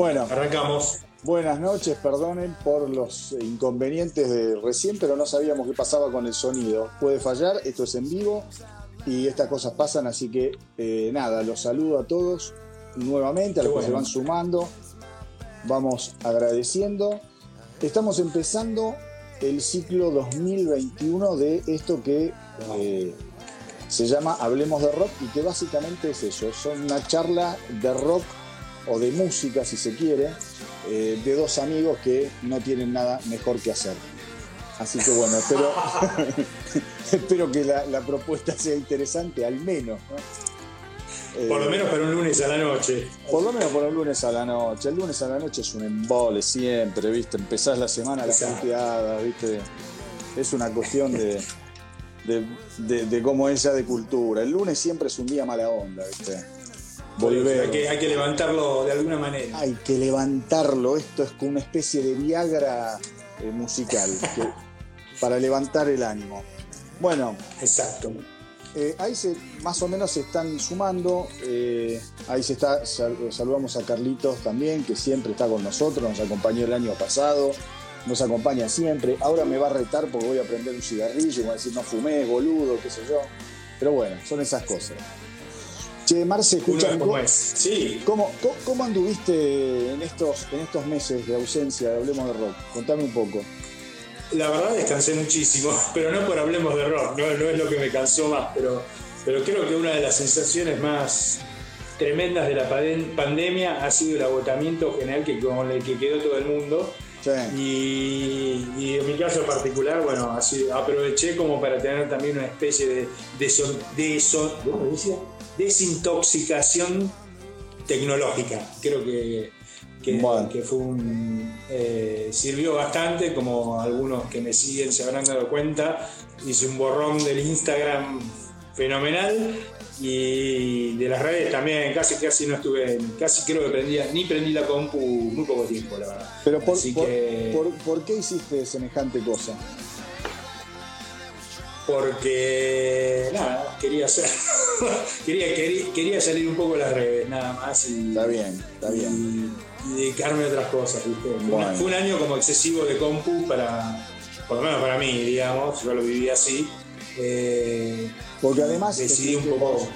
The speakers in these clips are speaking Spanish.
Bueno, arrancamos. Buenas noches, perdonen por los inconvenientes de recién, pero no sabíamos qué pasaba con el sonido. Puede fallar, esto es en vivo y estas cosas pasan, así que eh, nada, los saludo a todos nuevamente, a los que se van sumando. Vamos agradeciendo. Estamos empezando el ciclo 2021 de esto que eh, se llama Hablemos de Rock y que básicamente es eso, son una charla de rock o de música si se quiere, eh, de dos amigos que no tienen nada mejor que hacer. Así que bueno, espero, espero que la, propuesta sea interesante, al menos. por lo menos para un lunes a la noche. Por lo menos para un lunes a la noche. El lunes a la noche es un embole siempre, ¿viste? Empezás la semana a la punteada, ¿viste? Es una cuestión de, de, de, cómo es ya de cultura. El lunes siempre es un día mala onda, ¿viste? Hay que, hay que levantarlo de alguna manera. Hay que levantarlo. Esto es como una especie de Viagra eh, musical para levantar el ánimo. Bueno. Exacto. Eh, ahí se, más o menos se están sumando. Eh, ahí se está, saludamos a Carlitos también, que siempre está con nosotros, nos acompañó el año pasado, nos acompaña siempre. Ahora me va a retar porque voy a prender un cigarrillo, voy a decir no fumé, boludo, qué sé yo. Pero bueno, son esas cosas. Che, Marce, escucha, ¿cómo, sí. ¿cómo, ¿cómo, anduviste en estos, en estos meses de ausencia de Hablemos de Rock? Contame un poco. La verdad descansé muchísimo, pero no por Hablemos de Rock, no, es lo que me cansó más, pero, pero creo que una de las sensaciones más tremendas de la pandemia ha sido el agotamiento general que, con el que quedó todo el mundo. Y, en mi caso particular, bueno, así, aproveché como para tener también una especie de, de, son, de son, ¿cómo decía? Desintoxicación tecnológica. Creo que, que, fue un, eh, sirvió bastante, como algunos que me siguen se habrán dado cuenta. Hice un borrón del Instagram fenomenal y de las redes también casi casi no estuve casi creo que prendía ni prendí la compu muy poco tiempo la verdad pero por, por qué hiciste semejante cosa porque nada, quería hacer, quería, quería, salir un poco de las redes, nada más. Y, está bien, está bien. Y, dedicarme a otras cosas, Fue, un año como excesivo de compu para, por lo menos para mí, digamos, yo lo viví así. Eh, porque además decidí un poco.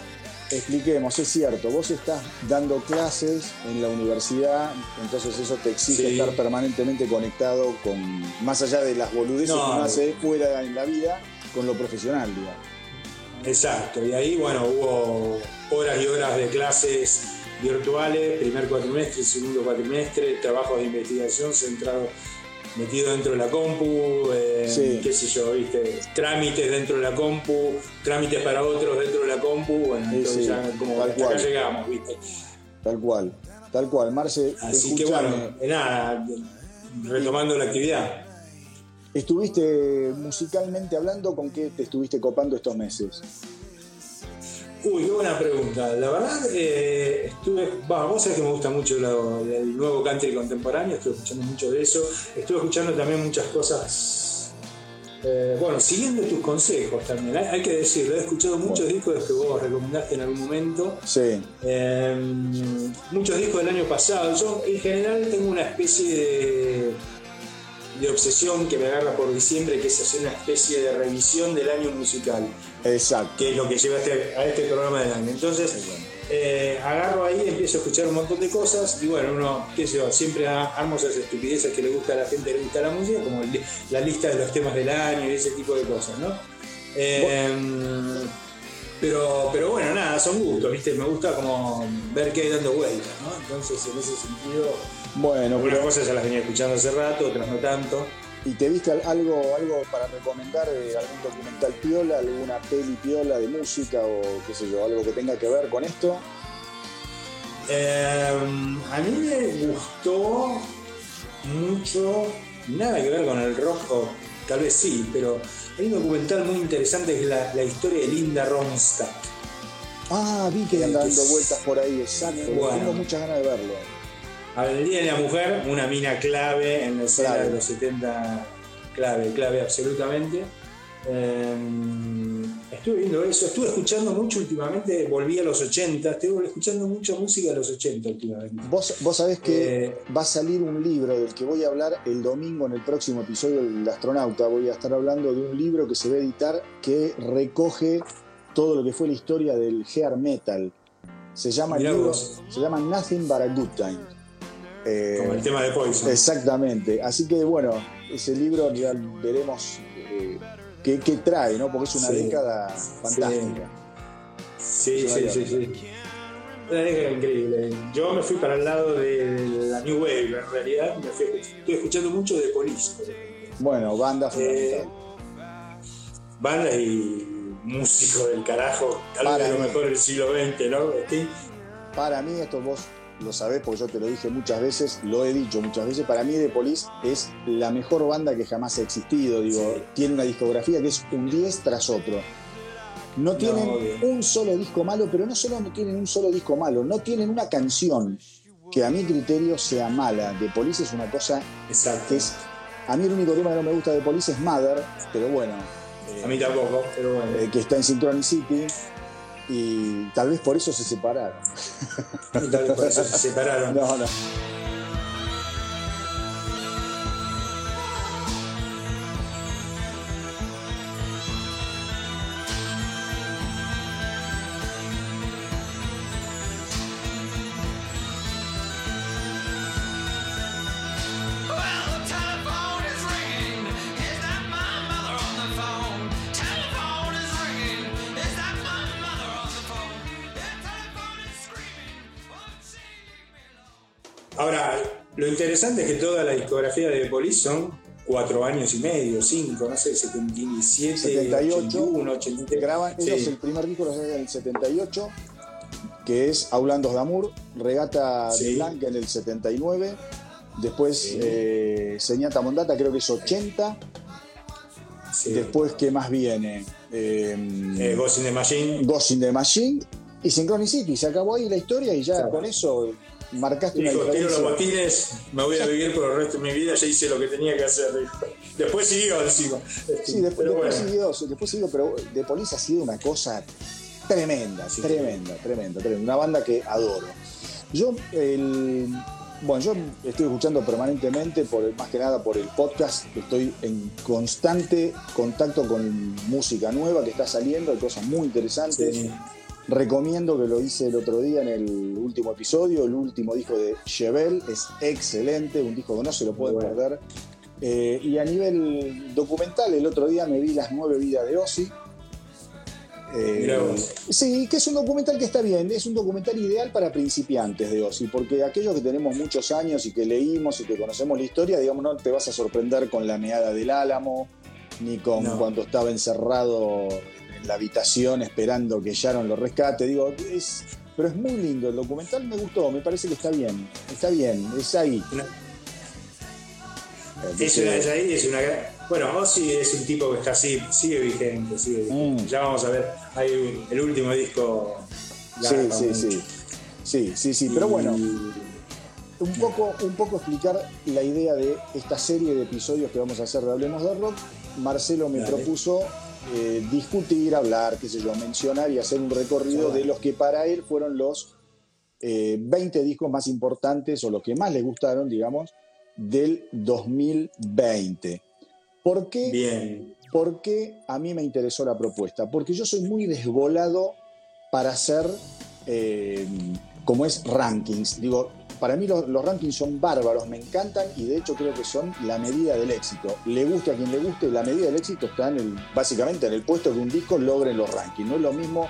Expliquemos, es cierto, vos estás dando clases en la universidad, entonces eso te exige estar permanentemente conectado con, más allá de las boludeces que uno hace fuera en la vida, con lo profesional, digamos. Exacto, y ahí, bueno, hubo horas y horas de clases virtuales, primer cuatrimestre, segundo cuatrimestre, trabajos de investigación centrados metido dentro de la compu, eh, qué sé yo, viste, trámites dentro de la compu, trámites para otros dentro de la compu, bueno, entonces ya como hasta acá llegamos, viste. Tal cual, tal cual, Marce. Así que bueno, nada, retomando la actividad. ¿Estuviste musicalmente hablando con qué te estuviste copando estos meses? Uy, qué buena pregunta. La verdad, eh, estuve. vos sabés que me gusta mucho el nuevo country contemporáneo, estuve escuchando mucho de eso. Estuve escuchando también muchas cosas. Eh, bueno, siguiendo tus consejos también, hay, que decirlo, he escuchado muchos discos que vos recomendaste en algún momento. Sí. Em, muchos discos del año pasado. Yo, en general, tengo una especie de de obsesión que me agarra por diciembre, que es hacer una especie de revisión del año musical. Exacto. Que es lo que lleva a este, a este programa del año. Entonces, eh, agarro ahí, empiezo a escuchar un montón de cosas y bueno, uno, qué sé yo, siempre armo esas estupideces que le gusta a la gente, le gusta la música, como la lista de los temas del año y ese tipo de cosas, ¿no? Em, pero, pero bueno, nada, son gustos, ¿viste? Me gusta como ver qué hay dando vueltas, ¿no? Entonces, en ese sentido bueno, Algunas cosas ya las venía escuchando hace rato, otras no tanto. ¿Y te viste algo, algo para recomendar? Eh, ¿Algún documental piola, alguna peli piola de música o qué sé yo, algo que tenga que ver con esto? Em, a mí me gustó mucho, nada que ver con el rock, o tal vez sí, pero hay un documental muy interesante que es la, historia de Linda Ronstadt. Ah, vi que anda dando vueltas por ahí, exacto. Tengo muchas ganas de verlo. Al Día de la Mujer, una mina clave en la escena de los 70, clave, clave absolutamente. Em, estuve viendo eso, estuve escuchando mucho últimamente, volví a los 80, estuve escuchando mucha música de los 80 últimamente. Vos, vos sabés que eh, va a salir un libro del que voy a hablar el domingo en el próximo episodio del Astronauta. Voy a estar hablando de un libro que se va a editar que recoge todo lo que fue la historia del hair metal. Se llama, se llama Nothing But a Good Time. Como el tema de Poison. Exactamente. Así que bueno, ese libro ya veremos eh, qué, trae, ¿no? Porque es una década fantástica. Sí, sí, sí, sí, Una década increíble. Yo me fui para el lado de la New Wave, en realidad. Me fui, estoy escuchando mucho de Police. Bueno, banda eh, Bandas y músicos del carajo, tal vez lo mejor del siglo XX, ¿no? Para mí, esto vos lo sabés porque yo te lo dije muchas veces, lo he dicho muchas veces, para mí The Police es la mejor banda que jamás ha existido, digo, tiene una discografía que es un 10 tras otro. No tienen un solo disco malo, pero no solo no tienen un solo disco malo, no tienen una canción que a mi criterio sea mala. The Police es una cosa Exacto. es... A mí el único tema que no me gusta de Police es Mother, pero bueno. a mí tampoco, pero bueno. Eh, que está en Synchronicity y tal vez por eso se separaron. tal vez por eso se separaron. No, no. Interesante es que toda la discografía de Police son cuatro años y medio, cinco, no sé, 77, 78, 81, 83. Graban ellos el primer disco lo en el 78, que es Aulandos de Amor, Regata de Blanca en el 79, después eh, Señata Mondata creo que es 80, después ¿qué más viene? Eh, eh, Ghost in the Machine. Ghost in the Machine y Synchronicity, se acabó ahí la historia y ya con eso marcaste una diferencia. Tiro los botines, me voy a vivir por el resto de mi vida, ya hice lo que tenía que hacer. Después siguió encima. Sí, después, después siguió, después siguió, pero The Police ha sido una cosa tremenda, tremenda, tremenda, tremenda. Una banda que adoro. Yo, el, bueno, yo estoy escuchando permanentemente, por más que nada por el podcast, estoy en constante contacto con música nueva que está saliendo, hay cosas muy interesantes. Recomiendo que lo hice el otro día en el último episodio, el último disco de Chevel, es excelente, un disco que no se lo pueden perder. Eh, y a nivel documental, el otro día me vi Las nueve vidas de Ozzy. Eh, sí, que es un documental que está bien, es un documental ideal para principiantes de Ozzy, porque aquellos que tenemos muchos años y que leímos y que conocemos la historia, digamos, no te vas a sorprender con la meada del Álamo, ni con cuando estaba encerrado la habitación esperando que Sharon lo rescate. Digo, es, pero es muy lindo. El documental me gustó, me parece que está bien. Está bien, es ahí. Es, una, es ahí, es una Bueno, Ozzy es un tipo que está así, sigue vigente, sigue mm. Ya vamos a ver, hay el último disco. Sí, sí, sí. Sí, sí, sí, pero bueno, un poco, un poco explicar la idea de esta serie de episodios que vamos a hacer de Hablemos de Rock. Marcelo me propuso eh, discutir, hablar, qué sé yo, mencionar y hacer un recorrido de los que para él fueron los 20 eh, discos más importantes o los que más le gustaron, digamos, del 2020. ¿Por qué? Bien. ¿Por qué a mí me interesó la propuesta? Porque yo soy muy desvolado para hacer, eh, como es, rankings. Digo, para mí los, rankings son bárbaros, me encantan y de hecho creo que son la medida del éxito. Le guste a quien le guste, la medida del éxito está en el, básicamente en el puesto que un disco logre en los rankings. No es lo mismo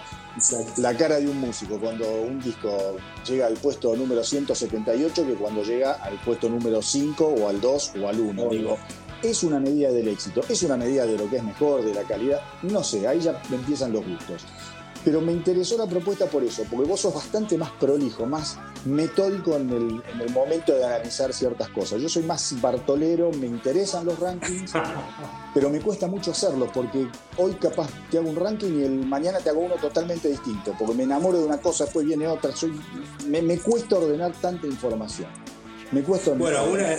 la cara de un músico cuando un disco llega al puesto número 178 que cuando llega al puesto número 5 o al 2 o al 1. Digo, es una medida del éxito, es una medida de lo que es mejor, de la calidad, no sé, ahí ya empiezan los gustos. Pero me interesó la propuesta por eso, porque vos sos bastante más prolijo, más metódico en el, momento de analizar ciertas cosas. Yo soy más bartolero, me interesan los rankings, pero me cuesta mucho hacerlo, porque hoy capaz te hago un ranking y el mañana te hago uno totalmente distinto, porque me enamoro de una cosa, después viene otra. Soy, me, cuesta ordenar tanta información. Me cuesta Bueno, una,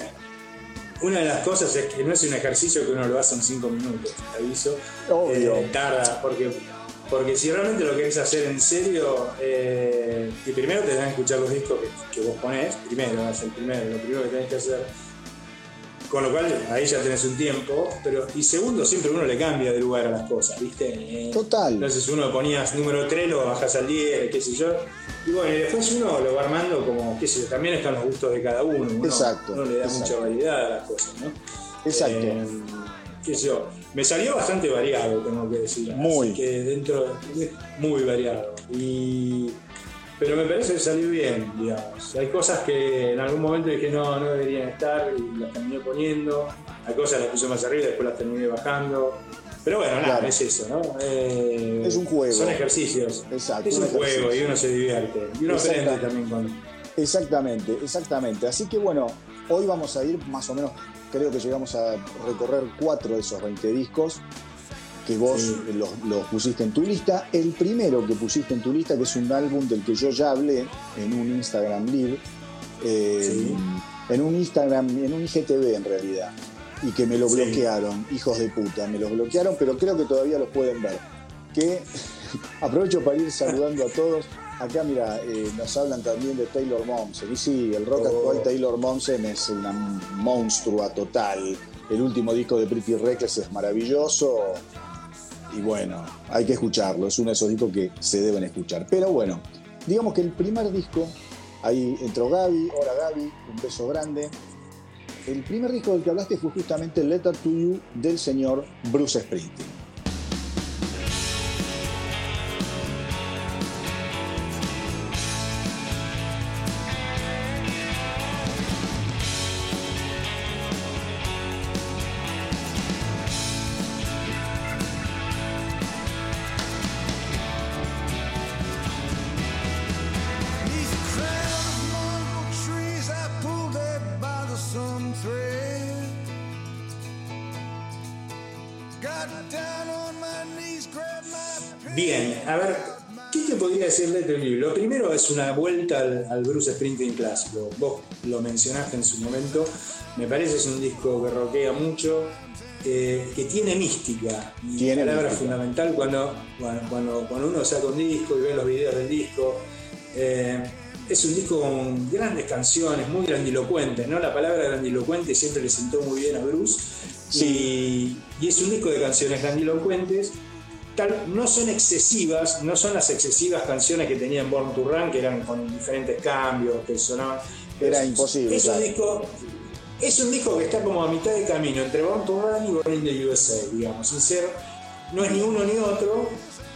una de las cosas es que no es un ejercicio que uno lo hace en cinco minutos, te aviso. Obvio. Eh, tarda, porque, porque si realmente lo querés hacer en serio, eh, y primero te dan que escuchar los discos que, vos ponés, primero, es el primero, lo primero que tenés que hacer. Con lo cual, ahí ya tenés un tiempo, pero y segundo, siempre uno le cambia de lugar a las cosas, ¿viste? Eh, Total. Entonces uno ponías número 3, lo bajas al 10, qué sé yo. Y bueno, y después uno lo va armando como, qué sé yo, también están los gustos de cada uno. uno exacto. Uno le da mucha variedad a las cosas, ¿no? Exacto. Eh, qué sé yo. Me salió bastante variado, tengo que decir. Muy. Así que dentro, muy variado. Y pero me parece que salió bien, digamos. Hay cosas que en algún momento dije no, no deberían estar y las terminé poniendo. Hay cosas las puse más arriba y después las terminé bajando. Pero bueno, nada, es eso, ¿no? Eh, es un juego. Son ejercicios. Exacto. Es un, juego y uno se divierte. Y uno aprende también con. Exactamente, exactamente. Así que bueno, hoy vamos a ir más o menos, creo que llegamos a recorrer cuatro de esos 20 discos que vos los, pusiste en tu lista. El primero que pusiste en tu lista, que es un álbum del que yo ya hablé en un Instagram Live, eh, en un Instagram, en un IGTV en realidad, y que me lo bloquearon, hijos de puta, me los bloquearon, pero creo que todavía los pueden ver. Que aprovecho para ir saludando a todos. Acá, mira, eh, nos hablan también de Taylor Momsen. Y sí, el rock oh. actual Taylor Momsen es una monstrua total. El último disco de Pretty Reckless es maravilloso y bueno, hay que escucharlo, es uno de esos discos que se deben escuchar. Pero bueno, digamos que el primer disco, ahí entró Gaby, hola Gaby, un beso grande. El primer disco del que hablaste fue justamente Letter to You del señor Bruce Springsteen. Te podría decir de libro? Lo primero es una vuelta al, Bruce Springsteen clásico. Vos lo mencionaste en su momento. Me parece que es un disco que roquea mucho, que tiene mística. Y tiene palabra fundamental cuando, cuando, cuando, uno saca un disco y ve los videos del disco. Eh, es un disco con grandes canciones, muy grandilocuentes, ¿no? La palabra grandilocuente siempre le sentó muy bien a Bruce. Y, y, es un disco de canciones grandilocuentes no son excesivas, no son las excesivas canciones que tenían Born to Run, que eran con diferentes cambios, que sonaban. Era imposible. Es un, disco, es un disco que está como a mitad de camino entre Born to Run y Born in the USA, digamos. Sin no es ni uno ni otro,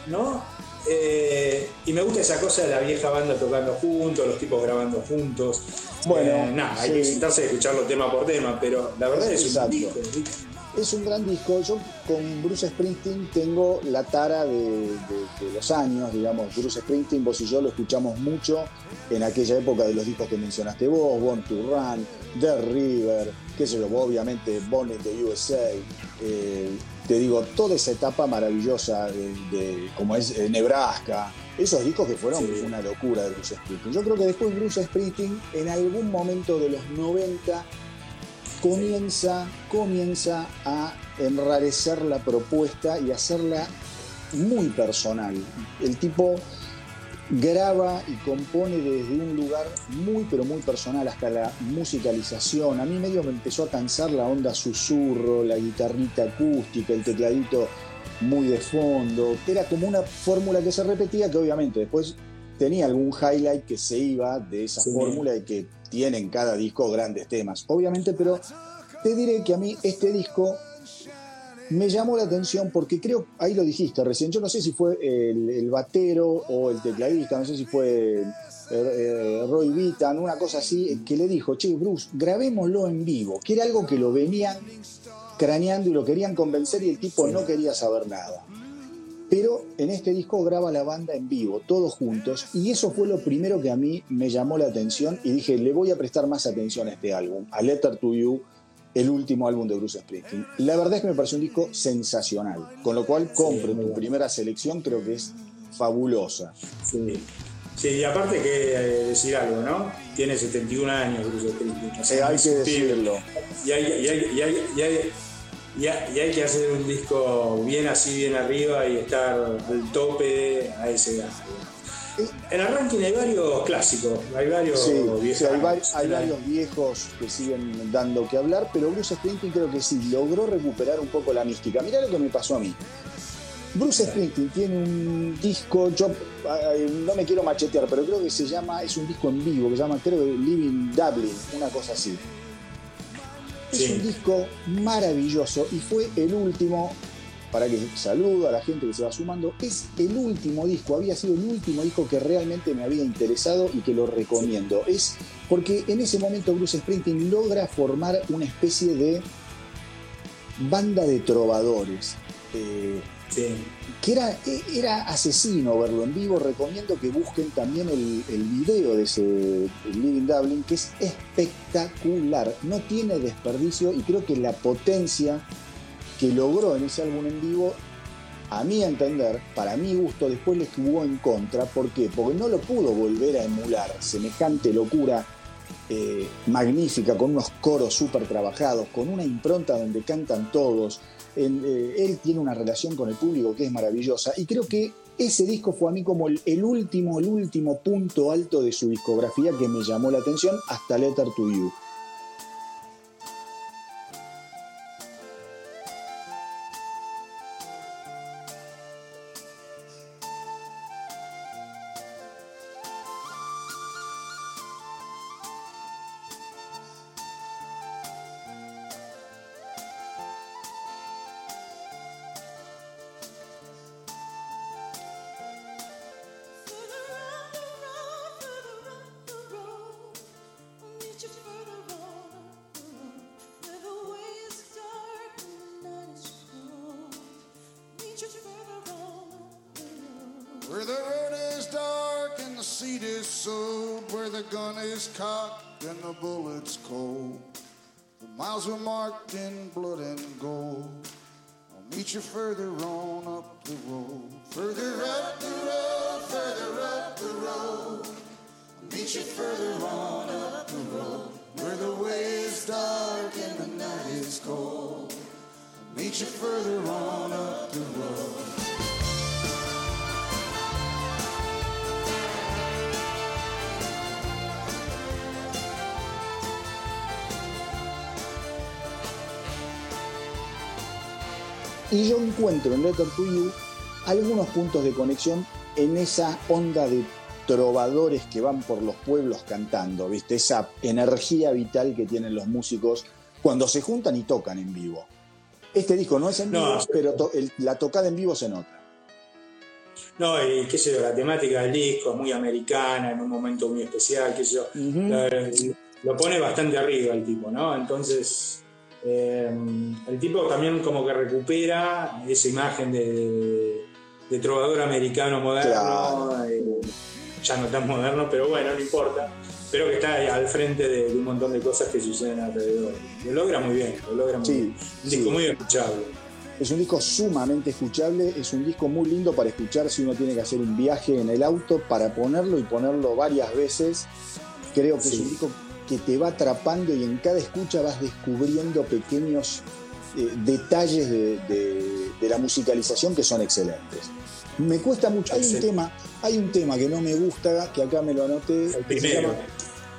¿no? Eh, y me gusta esa cosa de la vieja banda tocando juntos, los tipos grabando juntos. Bueno, eh, nada, hay que sentarse y escucharlo tema por tema, pero la verdad es, un disco es un gran disco. Yo con Bruce Springsteen tengo la tara de, los años, digamos. Bruce Springsteen, vos y yo lo escuchamos mucho en aquella época de los discos que mencionaste vos, Born to Run, The River, qué sé yo, obviamente Born in the USA. Eh, te digo, toda esa etapa maravillosa de, como es eh, Nebraska, esos discos que fueron una locura de Bruce Springsteen. Yo creo que después Bruce Springsteen, en algún momento de los 90, comienza, comienza a enrarecer la propuesta y hacerla muy personal. El tipo graba y compone desde un lugar muy pero muy personal hasta la musicalización. A mí medio me empezó a cansar la onda susurro, la guitarrita acústica, el tecladito muy de fondo. Era como una fórmula que se repetía que obviamente después tenía algún highlight que se iba de esa fórmula y que tiene en cada disco grandes temas, obviamente, pero te diré que a mí este disco me llamó la atención porque creo, ahí lo dijiste recién, yo no sé si fue el, batero o el tecladista, no sé si fue eh, Roy Vitan, una cosa así, que le dijo, che, Bruce, grabémoslo en vivo, que era algo que lo venían craneando y lo querían convencer y el tipo no quería saber nada. Pero en este disco graba la banda en vivo, todos juntos, y eso fue lo primero que a mí me llamó la atención y dije, le voy a prestar más atención a este álbum, a Letter to You, el último álbum de Bruce Springsteen. La verdad es que me pareció un disco sensacional, con lo cual compro tu primera selección, creo que es fabulosa. Sí. Sí, y aparte que eh, decir algo, ¿no? Tiene 71 años Bruce Springsteen. Eh, hay que decirlo. Y hay, y, hay, y, hay, y, hay, y, hay, que hacer un disco bien así, bien arriba y estar al tope a ese edad. En el ranking hay varios clásicos, hay varios viejos. hay, varios viejos que siguen dando que hablar, pero Bruce Springsteen creo que sí, logró recuperar un poco la mística. Mirá lo que me pasó a mí. Bruce Springsteen tiene un disco, yo no me quiero machetear, pero creo que se llama, es un disco en vivo, que se llama, creo, Living Dublin, una cosa así. Es un disco maravilloso y fue el último, para que saludo a la gente que se va sumando, es el último disco, había sido el último disco que realmente me había interesado y que lo recomiendo. Es porque en ese momento Bruce Springsteen logra formar una especie de banda de trovadores. Eh, que era, era asesino verlo en vivo. Recomiendo que busquen también el, el video de ese Living Dublin, que es espectacular. No tiene desperdicio y creo que la potencia que logró en ese álbum en vivo, a mi entender, para mi gusto, después le jugó en contra. ¿Por qué? Porque no lo pudo volver a emular. Semejante locura eh, magnífica, con unos coros súper trabajados, con una impronta donde cantan todos eh, él tiene una relación con el público que es maravillosa y creo que ese disco fue a mí como el, el, último, el último punto alto de su discografía que me llamó la atención hasta Letter to You. you further wrong. Y yo encuentro en Letter to You algunos puntos de conexión en esa onda de trovadores que van por los pueblos cantando, ¿viste? Esa energía vital que tienen los músicos cuando se juntan y tocan en vivo. Este disco no es en vivo, pero la tocada en vivo se nota. No, y qué sé yo, la temática del disco es muy americana, en un momento muy especial, qué sé yo. lo pone bastante arriba el tipo, ¿no? Entonces, eh, el tipo también como que recupera esa imagen de, trovador americano moderno, eh, ya no tan moderno, pero bueno, no importa. Pero que está al frente de, un montón de cosas que suceden alrededor. Lo logra muy bien, lo logra muy bien. Un disco muy escuchable. Es un disco sumamente escuchable, es un disco muy lindo para escuchar si uno tiene que hacer un viaje en el auto, para ponerlo y ponerlo varias veces. Creo que es un disco que te va atrapando y en cada escucha vas descubriendo pequeños eh, detalles de, la musicalización que son excelentes. Me cuesta mucho. Hay un tema, hay un tema que no me gusta, que acá me lo anoté.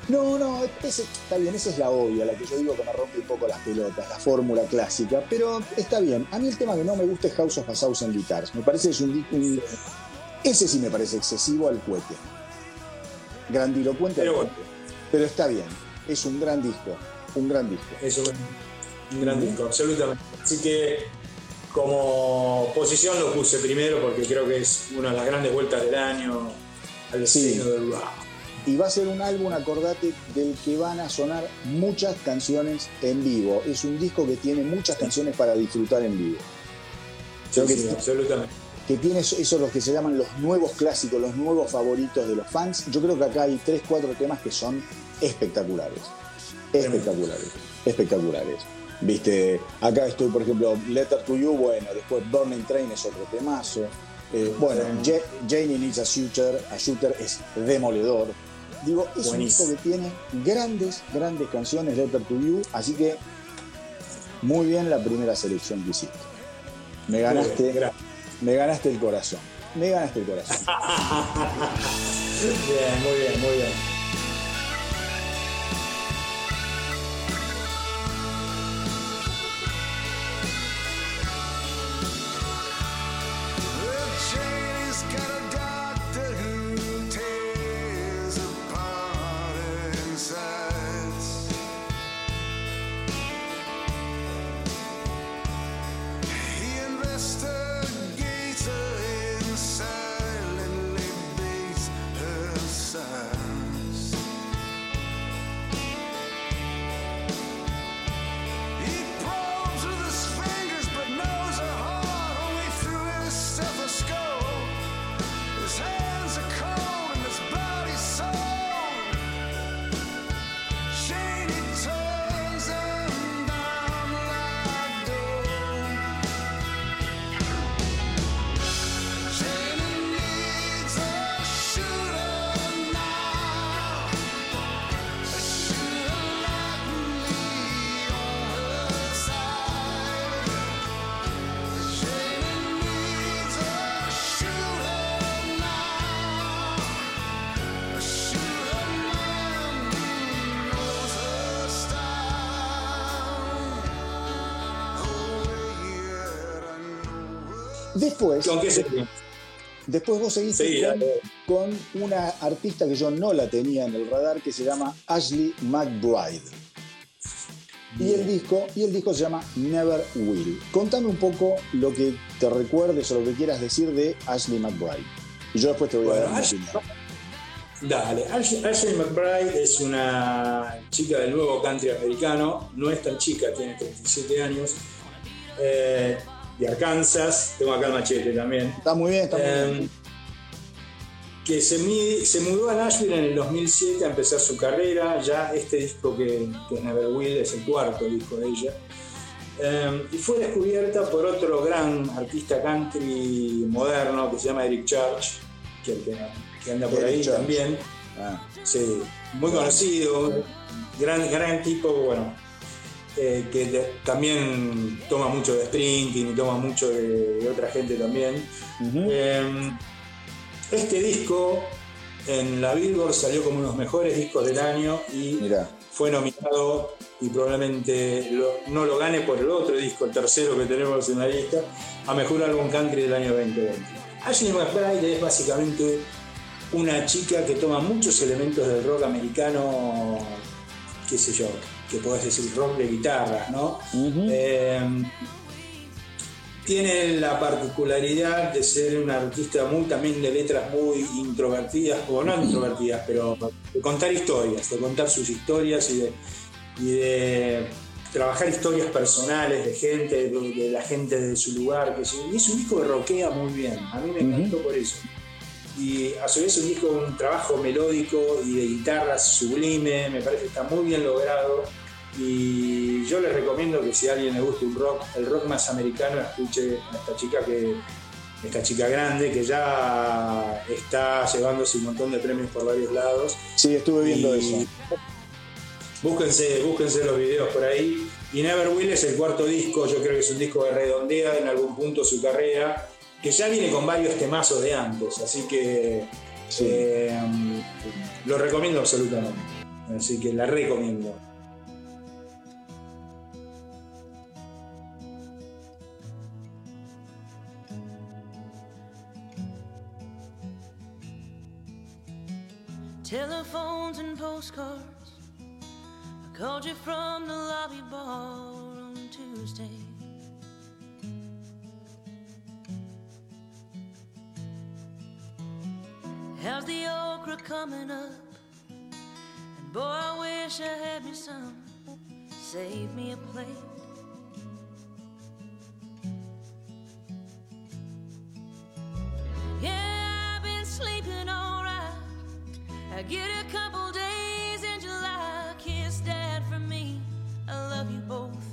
no, no, está bien, esa es la obvia, la que yo digo que me rompe un poco las pelotas, la fórmula clásica, pero está bien. A mí el tema que no me gusta es House of a Thousand Guitars. Me parece es un, un, ese sí me parece excesivo al cohete. Grandilocuente al cohete pero está bien. Es un gran disco, un gran disco. Es un, gran disco, absolutamente. Así que como posición lo puse primero porque creo que es una de las grandes vueltas del año al destino del Y va a ser un álbum, acordate, del que van a sonar muchas canciones en vivo. Es un disco que tiene muchas canciones para disfrutar en vivo. Sí, absolutamente que tiene esos los que se llaman los nuevos clásicos, los nuevos favoritos de los fans. Yo creo que acá hay tres, cuatro temas que son espectaculares. Espectaculares. Espectaculares. Viste, acá estoy, por ejemplo, Letter to You, bueno, después Burning Train es otro temazo. Eh, bueno, Janie Needs a Shooter, a Shooter es demoledor. Digo, es un disco que tiene grandes, grandes canciones, Letter to You, así que muy bien la primera selección que hiciste. Me ganaste, me ganaste el corazón. Me ganaste el corazón. bien, muy bien, muy bien. Después, después vos seguiste con, una artista que yo no la tenía en el radar que se llama Ashley McBride. Y el, disco, y el disco se llama Never Will. Contame un poco lo que te recuerdes o lo que quieras decir de Ashley McBride. Y yo después te voy a dar opinión. Dale, Ashley, McBride es una chica del nuevo country americano, no es tan chica, tiene 37 años. Eh, de Arkansas, tengo acá el machete también. Está muy bien, está muy bien. Em, que se, se, mudó a Nashville en el 2007 a empezar su carrera, ya este disco que, es Never Will es el cuarto disco de ella. Em, y fue descubierta por otro gran artista country moderno que se llama Eric Church, que, que anda por ahí también. Ah. Sí, muy conocido, gran, gran tipo, bueno, eh, que también toma mucho de sprinting y toma mucho de, otra gente también. Em, este disco en la Billboard salió como uno de los mejores discos del año y fue nominado y probablemente no lo gane por el otro disco, el tercero que tenemos en la lista, a Mejor Álbum Country del año 2020. Ashley McBride es básicamente una chica que toma muchos elementos del rock americano, qué sé yo, que podés decir rock de guitarras, ¿no? Eh, tiene la particularidad de ser una artista muy también de letras muy introvertidas, o no introvertidas, pero de contar historias, de contar sus historias y de, trabajar historias personales de gente, de, la gente de su lugar. Que y es un disco que rockea muy bien, a mí me encantó por eso y a su vez un disco un trabajo melódico y de guitarra sublime, me parece que está muy bien logrado y yo les recomiendo que si a alguien le gusta un rock, el rock más americano, escuche a esta chica que esta chica grande que ya está llevándose un montón de premios por varios lados. Sí, estuve viendo eso. Búsquense, búsquense los videos por ahí. Y Never Will es el cuarto disco, yo creo que es un disco que redondea en algún punto su carrera, que ya viene con varios temazos de antes, así que eh, lo recomiendo absolutamente. Así que la recomiendo. Telephones and postcards. I called you from the lobby bar on Tuesday. How's the okra coming up? And boy, I wish I had me some. Save me a plate. Yeah, I've been sleeping alright. I get a couple days in July. Kiss dad from me. I love you both.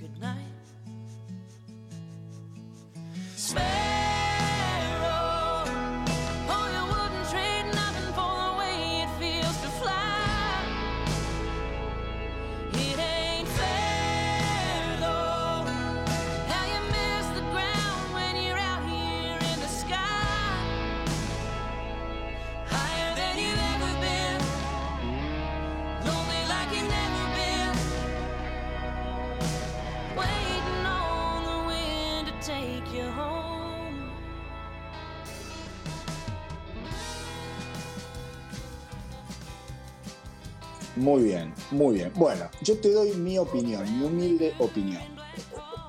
Good night. Sparrow. Muy bien, muy bien. Bueno, yo te doy mi opinión, mi humilde opinión.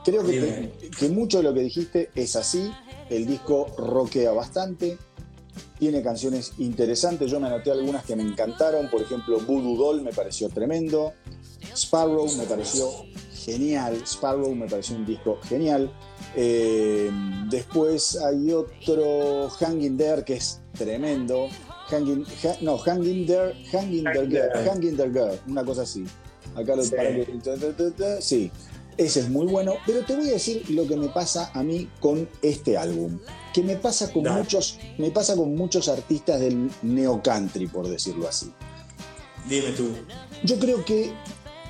Creo que, que mucho de lo que dijiste es así. El disco roquea bastante, tiene canciones interesantes. Yo me anoté algunas que me encantaron. Por ejemplo, Voodoo Doll me pareció tremendo. Sparrow me pareció genial. Sparrow me pareció un disco genial. Eh, después hay otro Hanging There que es tremendo. Hanging, no, Hanging There, Hanging There Girl, Hanging There Girl, una cosa así. Acá lo sí. sí, ese es muy bueno, pero te voy a decir lo que me pasa a mí con este álbum, que me pasa con muchos, me pasa con muchos artistas del neo country, por decirlo así. Dime tú. Yo creo que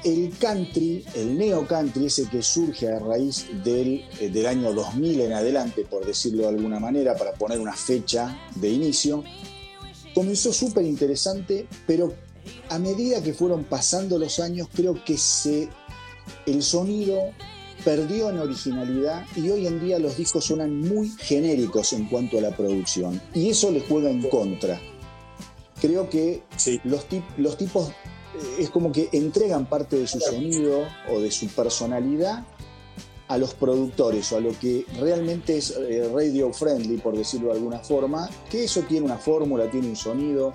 el country, el neo country, ese que surge a raíz del, eh, del año 2000 en adelante, por decirlo de alguna manera, para poner una fecha de inicio, comenzó súper interesante, pero a medida que fueron pasando los años, creo que se, el sonido perdió en originalidad y hoy en día los discos suenan muy genéricos en cuanto a la producción. Y eso les juega en contra. Creo que sí. los, tip, los tipos es como que entregan parte de su sonido o de su personalidad a los productores o a lo que realmente es eh, radio friendly, por decirlo de alguna forma, que eso tiene una fórmula, tiene un sonido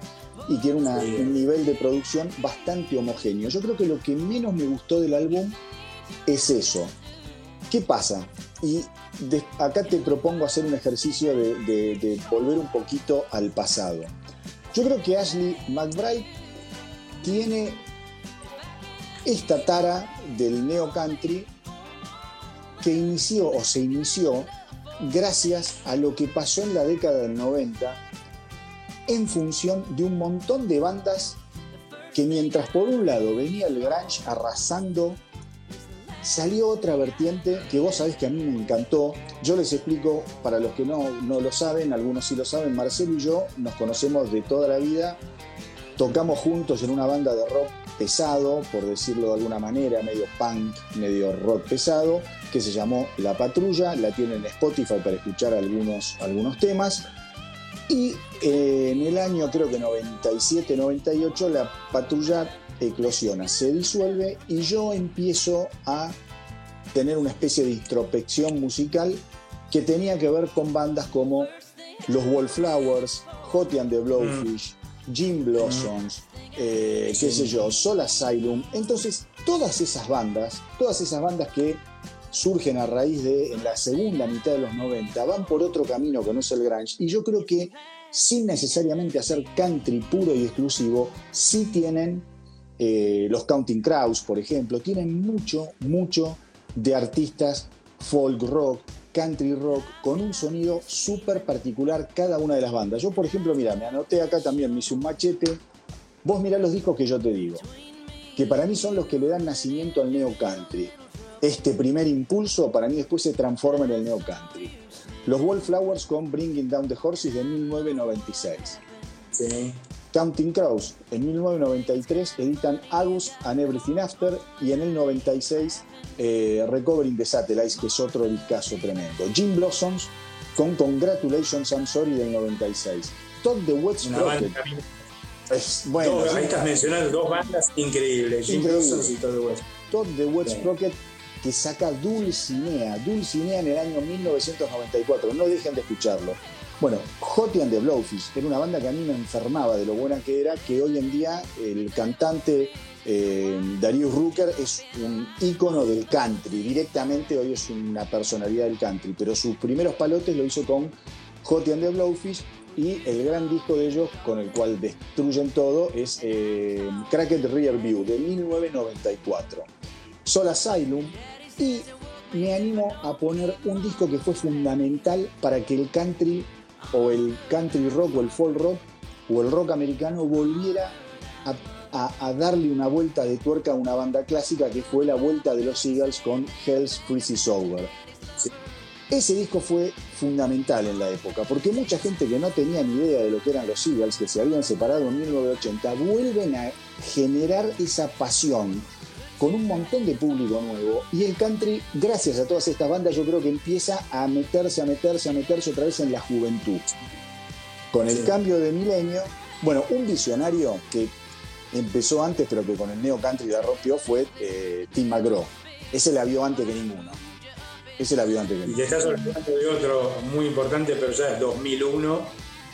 y tiene una, un nivel de producción bastante homogéneo. Yo creo que lo que menos me gustó del álbum es eso. ¿Qué pasa? Y de, acá te propongo hacer un ejercicio de, de, de volver un poquito al pasado. Yo creo que Ashley McBride tiene esta tara del neo country que inició o se inició gracias a lo que pasó en la década del 90 en función de un montón de bandas que mientras por un lado venía el grunge arrasando, salió otra vertiente que vos sabés que a mí me encantó. Yo les explico, para los que no, no lo saben, algunos sí lo saben, Marcelo y yo nos conocemos de toda la vida Tocamos juntos en una banda de rock pesado, por decirlo de alguna manera, medio punk, medio rock pesado, que se llamó La Patrulla, la tienen en Spotify para escuchar algunos, algunos temas. Y eh, en el año creo que 97-98 la patrulla eclosiona, se disuelve y yo empiezo a tener una especie de introspección musical que tenía que ver con bandas como los Wallflowers, and the Blowfish, Jim Blossoms, eh, qué sé yo, Soul Asylum. Entonces, todas esas bandas, todas esas bandas que surgen a raíz de en la segunda mitad de los 90, van por otro camino que no es el grunge. Y yo creo que sin necesariamente hacer country puro y exclusivo, sí tienen eh, los Counting Crows, por ejemplo, tienen mucho, mucho de artistas folk rock, country rock con un sonido súper particular cada una de las bandas. Yo, por ejemplo, mira, me anoté acá también, me hice un machete. Vos mirá los discos que yo te digo, que para mí son los que le dan nacimiento al neo country. Este primer impulso para mí después se transforma en el neo country. Los Wallflowers con Bringing Down the Horses de 1996. Sí. Counting Crows en 1993 editan Agus and Everything After y en el 96 eh, Recovering the Satellites, que es otro discazo tremendo. Jim Blossoms con Congratulations I'm Sorry del 96. Todd the Wet Sprocket. Es, bueno, dos, ahí estás mencionando dos bandas increíbles, Jim Blossoms y Todd the Wet. Todd the Wet Sprocket que saca Dulcinea, Dulcinea en el año 1994. No dejen de escucharlo. Bueno, Hottie and the Blowfish era una banda que a mí me enfermaba de lo buena que era, que hoy en día el cantante eh, Darius Rucker es un ícono del country, directamente hoy es una personalidad del country, pero sus primeros palotes lo hizo con Hottie and the Blowfish y el gran disco de ellos con el cual destruyen todo es eh, Cracked Rear View de 1994. Soul Asylum y me animo a poner un disco que fue fundamental para que el country o el country rock o el folk rock o el rock americano volviera a, darle una vuelta de tuerca a una banda clásica que fue la vuelta de los Eagles con Hell's Freezes Over. Ese disco fue fundamental en la época, porque mucha gente que no tenía ni idea de lo que eran los Eagles, que se habían separado en 1980, vuelven a generar esa pasión con un montón de público nuevo. Y el country, gracias a todas estas bandas, yo creo que empieza a meterse, a meterse, a meterse otra vez en la juventud. Con el cambio de milenio, bueno, un visionario que empezó antes, pero que con el neo country la rompió, fue eh, Tim McGraw. Ese la vio antes que ninguno. Ese la vio antes que ninguno. Y te estás hablando de otro muy importante, pero ya es 2001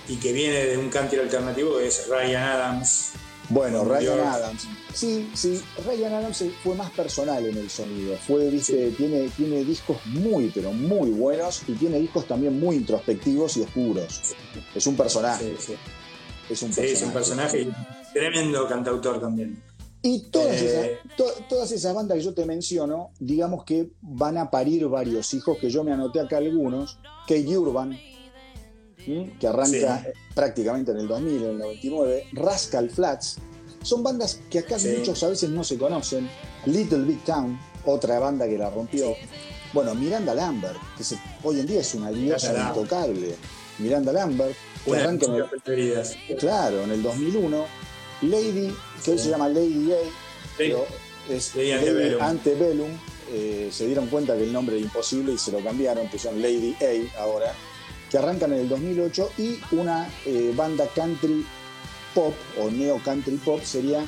y que viene de un country alternativo, que es Ryan Adams. Bueno, Ryan Adams. Sí, sí, Ryan Adams fue más personal en el sonido. Fue, viste, tiene, tiene discos muy, pero muy buenos y tiene discos también muy introspectivos y oscuros. Es un personaje. Sí, es un personaje. es un personaje tremendo cantautor también. Y todas, eh, esas, todas esas bandas que yo te menciono, digamos que van a parir varios hijos, que yo me anoté acá algunos. Kate Urban, que arranca prácticamente en el 2000, en el 99. Rascal Flats. Son bandas que acá muchos a veces no se conocen. Little Big Town, otra banda que la rompió. Bueno, Miranda Lambert, que hoy en día es una diosa intocable. Miranda Lambert, que arranca en el, Claro, en el 2001. Lady, que hoy se llama Lady A, pero es Lady Antebellum. Eh, se dieron cuenta que el nombre era imposible y se lo cambiaron, pusieron Lady A ahora, que arrancan en el 2008 y una eh, banda country pop o neo country pop sería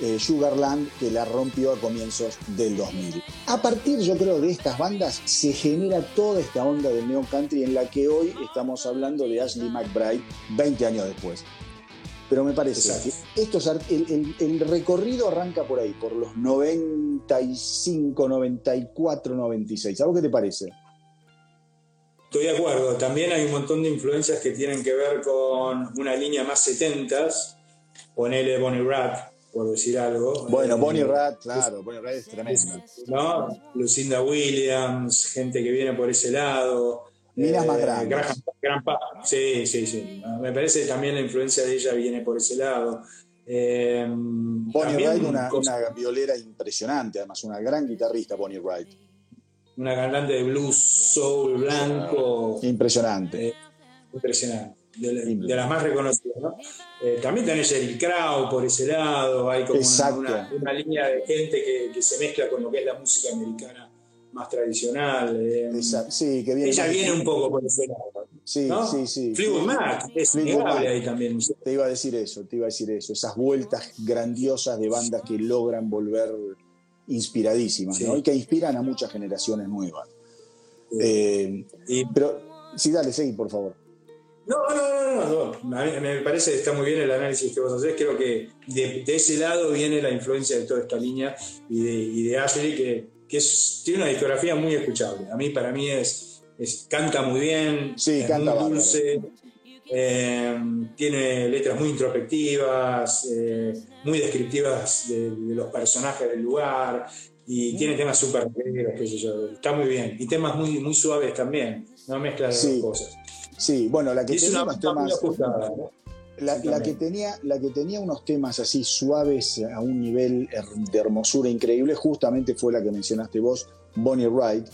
eh, Sugarland que la rompió a comienzos del 2000. A partir yo creo de estas bandas se genera toda esta onda del neo country en la que hoy estamos hablando de Ashley McBride 20 años después. Pero me parece que el, el, recorrido arranca por ahí, por los 95, 94, 96. ¿A vos qué te parece? Estoy de acuerdo. También hay un montón de influencias que tienen que ver con una línea más 70s. Ponele Bonnie Rat, por decir algo. Bueno, eh, Bonnie Rat, claro, Bonnie Rat es tremenda. ¿no? Lucinda Williams, gente que viene por ese lado. Miras más eh, grandes. sí, sí, sí. Me parece que también la influencia de ella viene por ese lado. Eh, Bonnie Wright, una, una, violera impresionante, además, una gran guitarrista, Bonnie Wright. Una cantante de blues, soul, blanco. Impresionante. Eh, impresionante. De, las más reconocidas. ¿no? también tenés el Crow por ese lado, hay como una, una, línea de gente que, que, se mezcla con lo que es la música americana más tradicional. Eh, sí, que viene ella viene un poco por ese lado. Sí, sí, sí. Fleetwood Mac es innegable ahí también. Te iba a decir eso, te iba a decir eso. Esas vueltas grandiosas de bandas que logran volver inspiradísimas, ¿no? Y que inspiran a muchas generaciones nuevas. Eh, pero, sí, dale, seguí, por favor. No, no, no, no, A mí me parece que está muy bien el análisis que vos hacés. Creo que de, ese lado viene la influencia de toda esta línea y de, y de Ashley, que que tiene una discografía muy escuchable. A mí, para mí, es, canta muy bien, sí, canta muy dulce, eh, tiene letras muy introspectivas, eh, muy descriptivas de, los personajes del lugar y tiene temas súper qué sé yo, está muy bien. Y temas muy, muy suaves también, no mezcla dos cosas. Sí, bueno, la que tiene unos temas... La, que tenía, la que tenía unos temas así suaves a un nivel de hermosura increíble, justamente fue la que mencionaste vos, Bonnie Wright,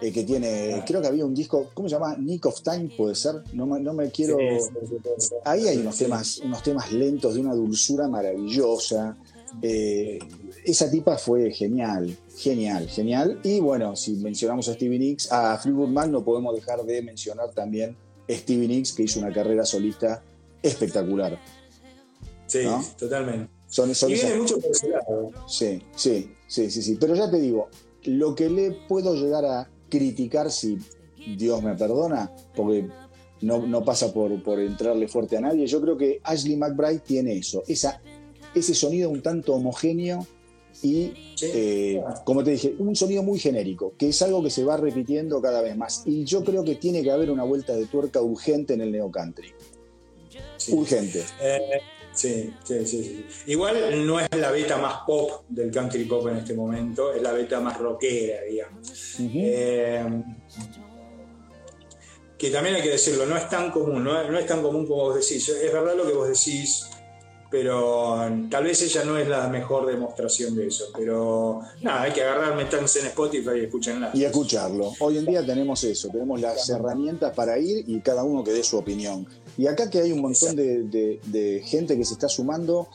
eh, que tiene, creo que había un disco, ¿cómo se llama? Nick of Time, puede ser. No, no me quiero. Ahí hay unos temas, unos temas lentos de una dulzura maravillosa. Eh, esa tipa fue genial, genial, genial. Y bueno, si mencionamos a Stevie Nicks, a Fleetwood Mac no podemos dejar de mencionar también Stevie Nicks, que hizo una carrera solista espectacular. Sí, totalmente. Son, y viene mucho por ese lado. Sí, sí, sí, sí, sí. Pero ya te digo, lo que le puedo llegar a criticar, si Dios me perdona, porque no, pasa por, por, entrarle fuerte a nadie, yo creo que Ashley McBride tiene eso, esa, ese sonido un tanto homogéneo y, eh, como te dije, un sonido muy genérico, que es algo que se va repitiendo cada vez más. Y yo creo que tiene que haber una vuelta de tuerca urgente en el neo country. Urgente. Eh, sí, sí, sí, Igual no es la beta más pop del country pop en este momento, es la beta más rockera, digamos. Eh, que también hay que decirlo, no es tan común, no, es tan común como vos decís. Es verdad lo que vos decís, pero tal vez ella no es la mejor demostración de eso. Pero nada, hay que agarrar, meterse en Spotify y escucharla. Y escucharlo. Hoy en día tenemos eso, tenemos las herramientas para ir y cada uno que dé su opinión. Y acá que hay un montón de, gente que se está sumando,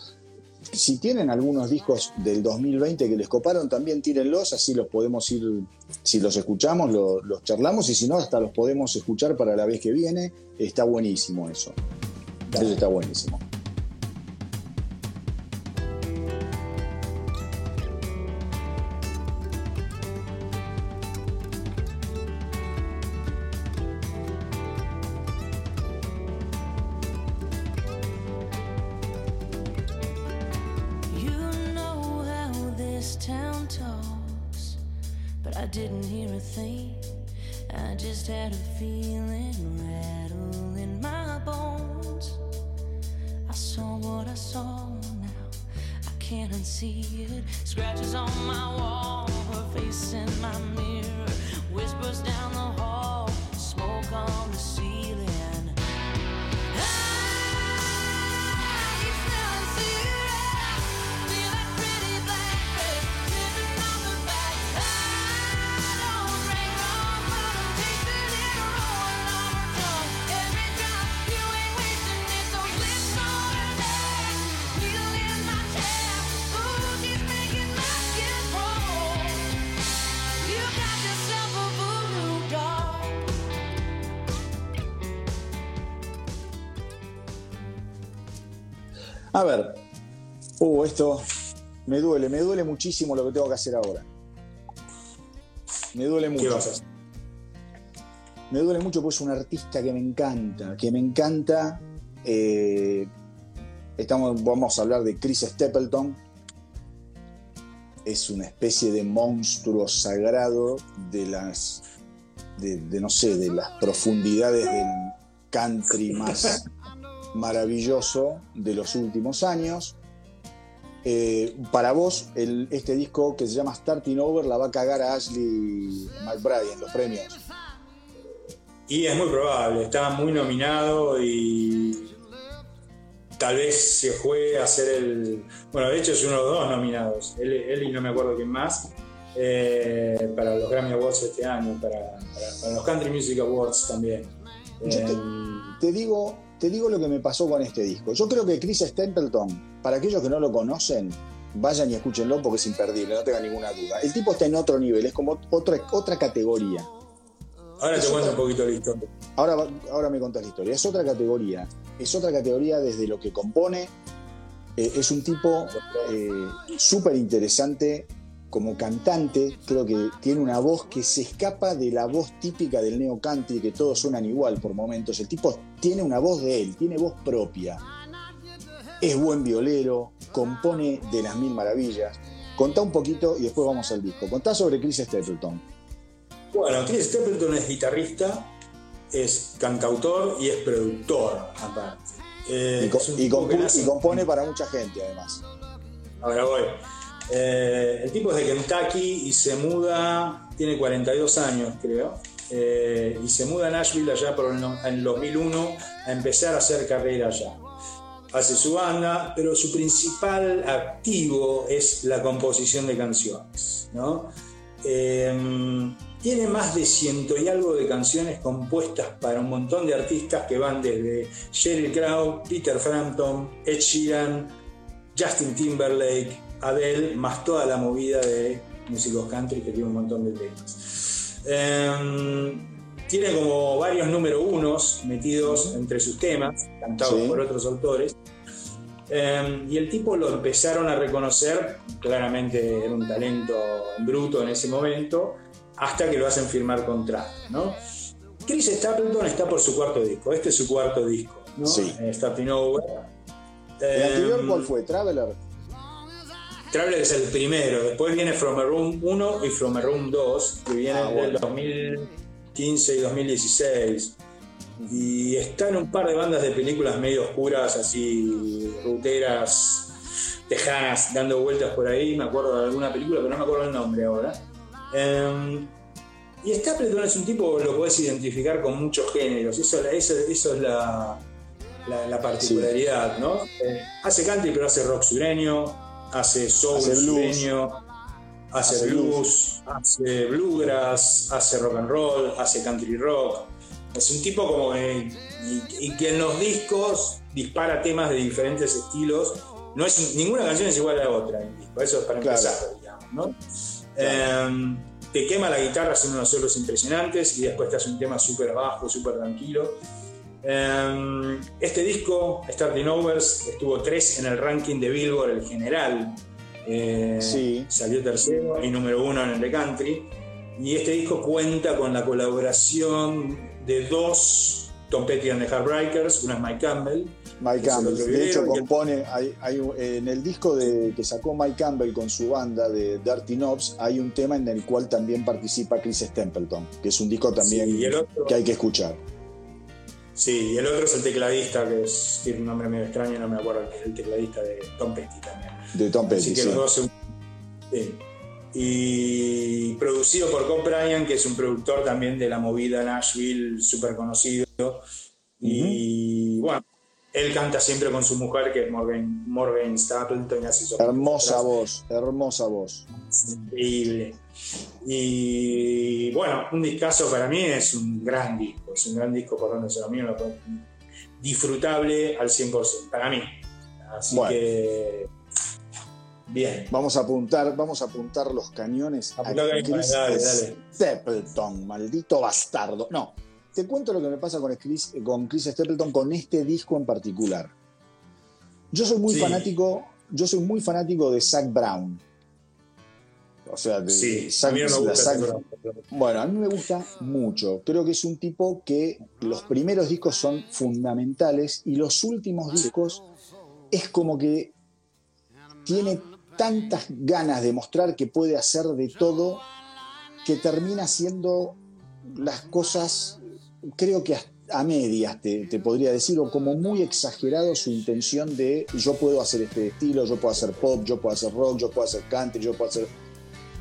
si tienen algunos discos del 2020 que les coparon, también tírenlos, así los podemos ir, si los escuchamos, los charlamos y si no, hasta los podemos escuchar para la vez que viene. Está buenísimo eso. Eso está buenísimo. Didn't hear a thing. I just had a feeling rattle in my bones. I saw what I saw now. I can't unsee it. Scratches on my wall, her face in my mirror. Whispers down A ver. Uh, esto me duele, me duele muchísimo lo que tengo que hacer ahora. Me duele mucho. Me duele mucho porque es un artista que me encanta, que me encanta. Eh, estamos, vamos a hablar de Chris Stapleton. Es una especie de monstruo sagrado de las, de no sé, de las profundidades del country más maravilloso de los últimos años. Eh, para vos, este disco que se llama Starting Over la va a cagar a Ashley McBride en los premios. Y es muy probable, está muy nominado y tal vez se juegue a ser el. Bueno, de hecho es uno de los dos nominados, él, y no me acuerdo quién más, eh, para los Grammy Awards este año, para, los Country Music Awards también. te digo, te digo lo que me pasó con este disco. Yo creo que Chris Stapleton, para aquellos que no lo conocen, vayan y escúchenlo porque es imperdible, no tengan ninguna duda. El tipo está en otro nivel, es como otra, otra categoría. Ahora te cuento un poquito la historia. Ahora, ahora me contás la historia. Es otra categoría. Es otra categoría desde lo que compone. Eh, es un tipo eh, súper interesante como cantante, creo que tiene una voz que se escapa de la voz típica del neo country, que todos suenan igual por momentos. El tipo tiene una voz de él, tiene voz propia. Es buen violero, compone de las mil maravillas. Contá un poquito y después vamos al disco. Contá sobre Chris Stapleton. Bueno, Chris Stapleton es guitarrista, es cantautor y es productor, aparte. Eh, y, y compone para mucha gente, además. Ahora voy. Eh, el tipo es de Kentucky y se muda, tiene 42 años creo, eh, y se muda a Nashville allá por el, en 2001 a empezar a hacer carrera allá. Hace su banda, pero su principal activo es la composición de canciones. Eh, tiene más de ciento y algo de canciones compuestas para un montón de artistas que van desde Sheryl Crow, Peter Frampton, Ed Sheeran, Justin Timberlake, Adele, más toda la movida de músicos country que tiene un montón de temas. Em, tiene como varios número unos metidos entre sus temas, cantados por otros autores. Em, y el tipo lo empezaron a reconocer, claramente era un talento bruto en ese momento, hasta que lo hacen firmar contrato. ¿no? Chris Stapleton está por su cuarto disco, este es su cuarto disco, ¿no? Sí. Eh, Starting Over. ¿El anterior cuál fue? ¿Traveler? Traveler es el primero, después viene From a Room 1 y From a Room 2, que vienen ah, del 2015 y 2016. Y están un par de bandas de películas medio oscuras, así, ruteras, tejanas, dando vueltas por ahí. Me acuerdo de alguna película, pero no me acuerdo el nombre ahora. Um, y Stapleton es un tipo, lo puedes identificar con muchos géneros. Eso, eso, eso es la, la, particularidad, ¿no? Eh, hace country, pero hace rock sureño, hace soul hace hace, blues, hace bluegrass, hace rock and roll, hace country rock. Es un tipo como que, y, que en los discos dispara temas de diferentes estilos. No es, ninguna canción es igual a la otra en disco, eso es para empezar, digamos, ¿no? Em, te quema la guitarra haciendo unos solos impresionantes y después te hace un tema súper bajo, súper tranquilo. Em, este disco, Starting Overs, estuvo tres en el ranking de Billboard, el general. Eh, salió tercero y número uno en el de country. Y este disco cuenta con la colaboración de dos Tom Petty and the Heartbreakers, una es Mike Campbell, Mike Campbell. De hecho, video, el- compone, hay, hay en el disco de, que sacó Mike Campbell con su banda de Dirty Knobs, hay un tema en el cual también participa Chris Stapleton, que es un disco también Sí, otro- que hay que escuchar. Sí, y el otro es el tecladista, que es, tiene un nombre medio extraño, no me acuerdo, que es el tecladista de Tom Petty también. De Tom Petty. Así que sí. los dos son- sí. Y producido por Cobb Bryan, que es un productor también de la movida Nashville, súper conocido. Y bueno, él canta siempre con su mujer, que es Morgan, Morgan Stapleton. Hermosa voz, hermosa voz. Increíble. Y bueno, un discazo para mí es un gran disco, es un gran disco por donde se lo miro, disfrutable al 100%, para mí. Así Bueno. que, bien. Vamos a apuntar, vamos a apuntar los cañones a Apuntar cañones, Chris dale, dale. Stapleton, maldito bastardo. No, te cuento lo que me pasa con Chris, con Chris Stapleton con este disco en particular. Yo soy muy Sí. fanático, yo soy muy fanático de Zach Brown. O sea, de, Sí, de Zac- a mí no me la gusta Zac- ese programa. Bueno, a mí me gusta mucho. Creo que es un tipo que los primeros discos son fundamentales y los últimos discos es como que tiene tantas ganas de mostrar que puede hacer de todo que termina haciendo las cosas, creo que a medias te, te podría decir, o como muy exagerado su intención de yo puedo hacer este estilo, yo puedo hacer pop, yo puedo hacer rock, yo puedo hacer country, yo puedo hacer...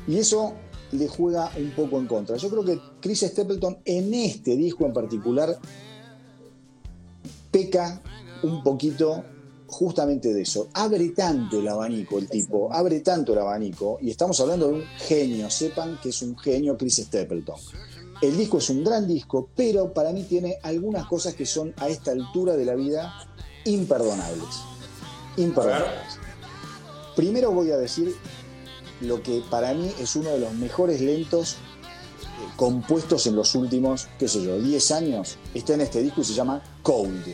Y eso le juega un poco en contra. Yo creo que Chris Stapleton en este disco en particular peca un poquito justamente de eso. Abre tanto el abanico el tipo, abre tanto el abanico, y estamos hablando de un genio, sepan que es un genio Chris Stapleton. El disco es un gran disco, pero para mí tiene algunas cosas que son a esta altura de la vida imperdonables. Imperdonables. Primero voy a decir lo que para mí es uno de los mejores lentos eh, compuestos en los últimos, qué sé yo, 10 años. Está en este disco y se llama Cold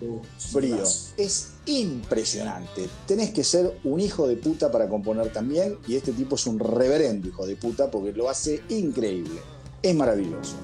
Uh, frío. Es impresionante. Tenés que ser un hijo de puta para componer también. Y este tipo es un reverendo hijo de puta porque lo hace increíble. Es maravilloso.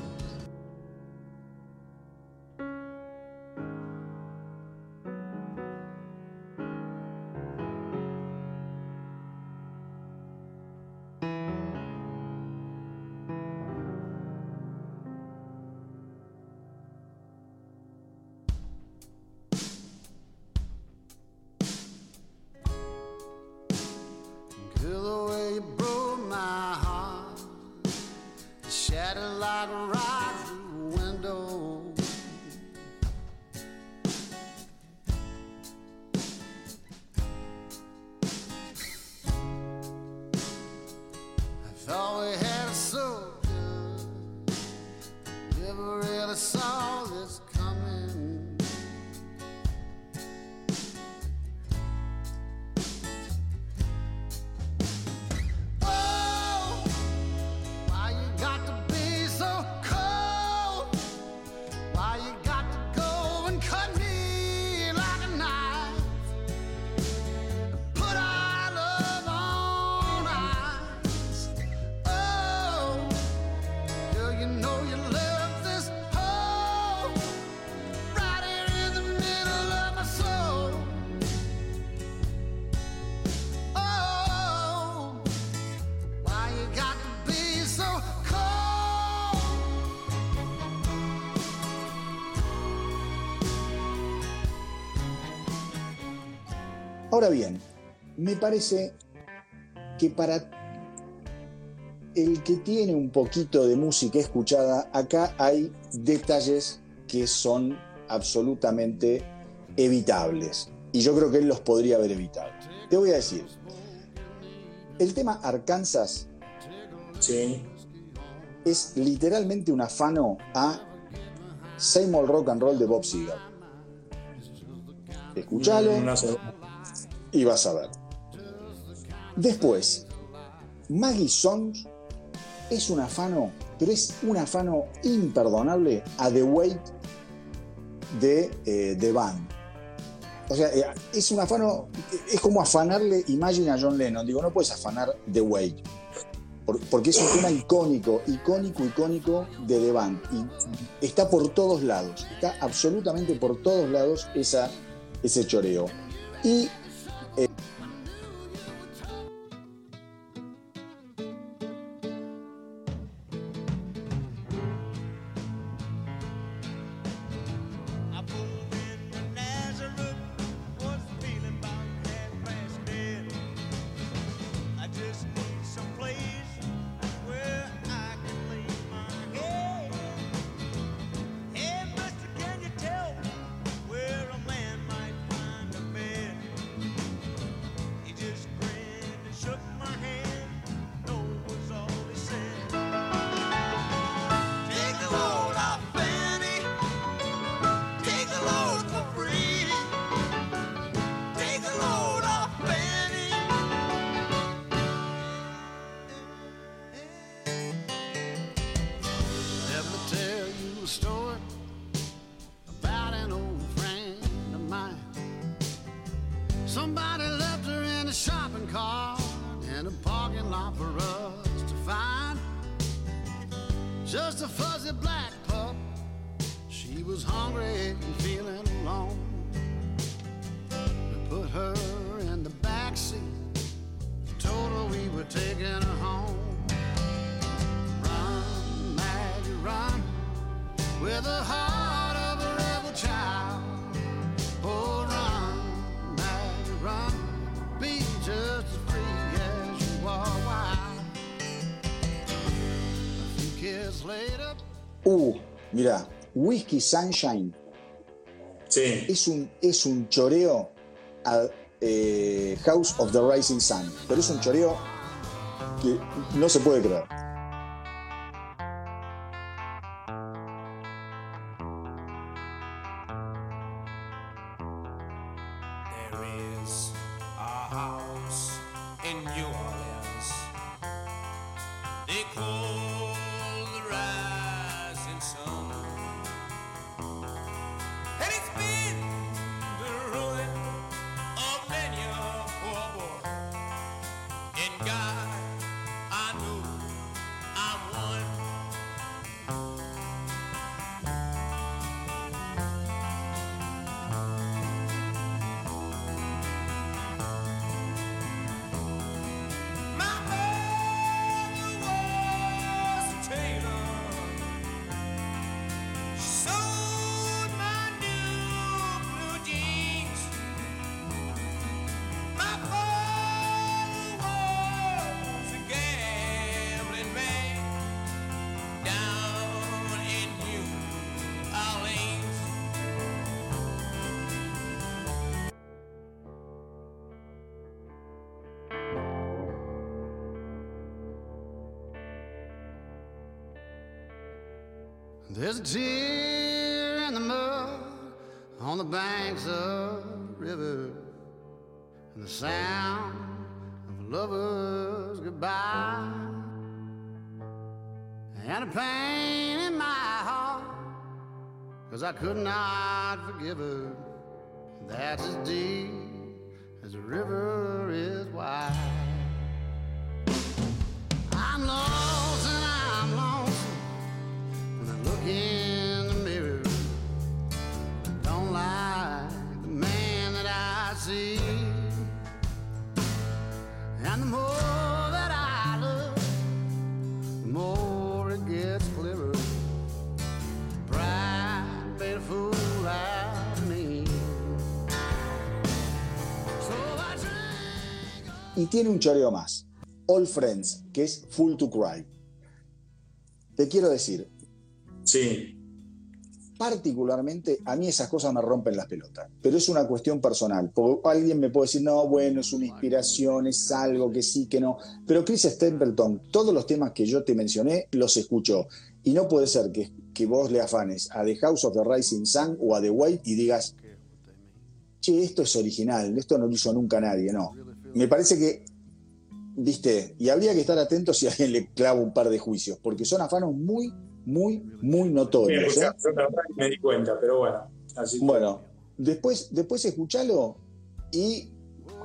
Me parece que para el que tiene un poquito de música escuchada, acá hay detalles que son absolutamente evitables. Y yo creo que él los podría haber evitado. Te voy a decir, el tema Arkansas Sí, es literalmente un afano a Same Old Rock and Roll de Bob Seger. Escuchalo sé. y vas a ver. Después, Maggie Songs es un afano, pero es un afano imperdonable a The Weight de eh, The Band. O sea, eh, es un afano, es como afanarle Imagine a John Lennon. Digo, no puedes afanar The Weight. por- porque es un tema icónico, icónico, icónico de The Band. Y está por todos lados, está absolutamente por todos lados esa, ese choreo. Y Sunshine Sí. es un, es un choreo a eh, House of the Rising Sun, pero es un choreo que no se puede creer. There's a tear in the mud on the banks of the river, and the sound of a lover's goodbye, and a pain in my heart, cause I could not forgive her. That's as deep as the river is wide. I'm lost in the mirror. That I see. And the more that I the more it gets clearer. Y tiene un choreo más, All Friends, que es Full to Cry. Te quiero decir, Sí. particularmente a mí esas cosas me rompen las pelotas, pero es una cuestión personal. Alguien me puede decir, no, bueno, es una inspiración, es algo que sí, que no. Pero Chris Stapleton, todos los temas que yo te mencioné, los escuchó. Y no puede ser que, que vos le afanes a The House of the Rising Sun o a The White y digas, che, esto es original, esto no lo hizo nunca nadie, no. Me parece que, viste, y habría que estar atento si alguien le clava un par de juicios, porque son afanos muy, muy, muy notorios. pues, ¿eh? yo me di cuenta, pero bueno. Así que- Bueno, después, después escuchalo y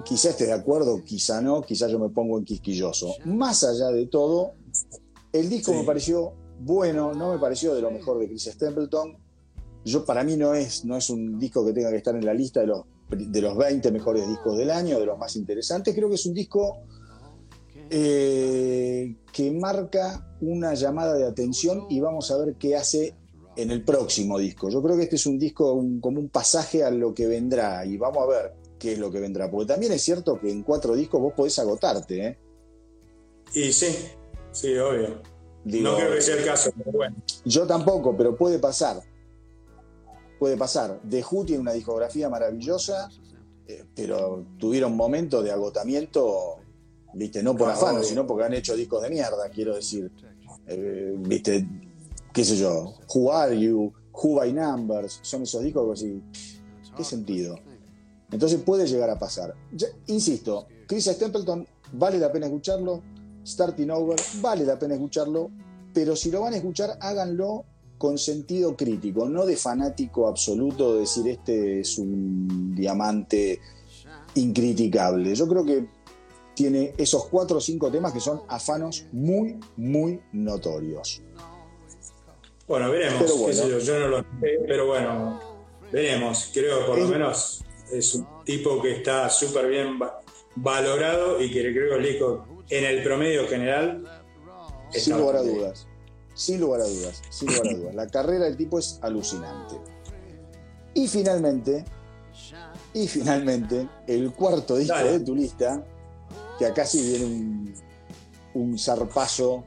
quizá estés de acuerdo, quizá no, quizá yo me pongo en quisquilloso. Más allá de todo, el disco Sí. me pareció bueno, no me pareció de lo mejor de Chris Stapleton. Yo, para mí no es, no es un disco que tenga que estar en la lista de los, de los 20 mejores discos del año, de los más interesantes. Creo que es un disco eh, que marca una llamada de atención y vamos a ver qué hace en el próximo disco. Yo creo que este es un disco un- como un pasaje a lo que vendrá y vamos a ver qué es lo que vendrá. Porque también es cierto que en cuatro discos vos podés agotarte. ¿eh? Y sí, sí, obvio. Digo, no creo que sea el caso, pero bueno. Yo tampoco, pero puede pasar. Puede pasar. The Who tiene una discografía maravillosa, eh, pero tuvieron momentos de agotamiento, viste, no por Ah, afano, sino porque han hecho discos de mierda, quiero decir. Eh, viste, qué sé yo, Who Are You, Who by Numbers, son esos discos que así, ¿qué sentido? Entonces puede llegar a pasar. Ya- insisto, Chris Stapleton vale la pena escucharlo, Starting Over vale la pena escucharlo, pero si lo van a escuchar, háganlo con sentido crítico, no de fanático absoluto, de decir este es un diamante incriticable. Yo creo que tiene esos cuatro o cinco temas que son afanos muy, muy notorios. Bueno, veremos. Pero bueno. sé yo, yo no lo sé, pero bueno, veremos. Creo que por lo menos es un tipo que está súper bien va- valorado y que creo que en el promedio general Sin lugar a dudas. Sin lugar a dudas. Sin lugar a dudas. La carrera del tipo es alucinante. Y finalmente, y finalmente, el cuarto disco Dale. de tu lista, que acá sí viene un, un zarpazo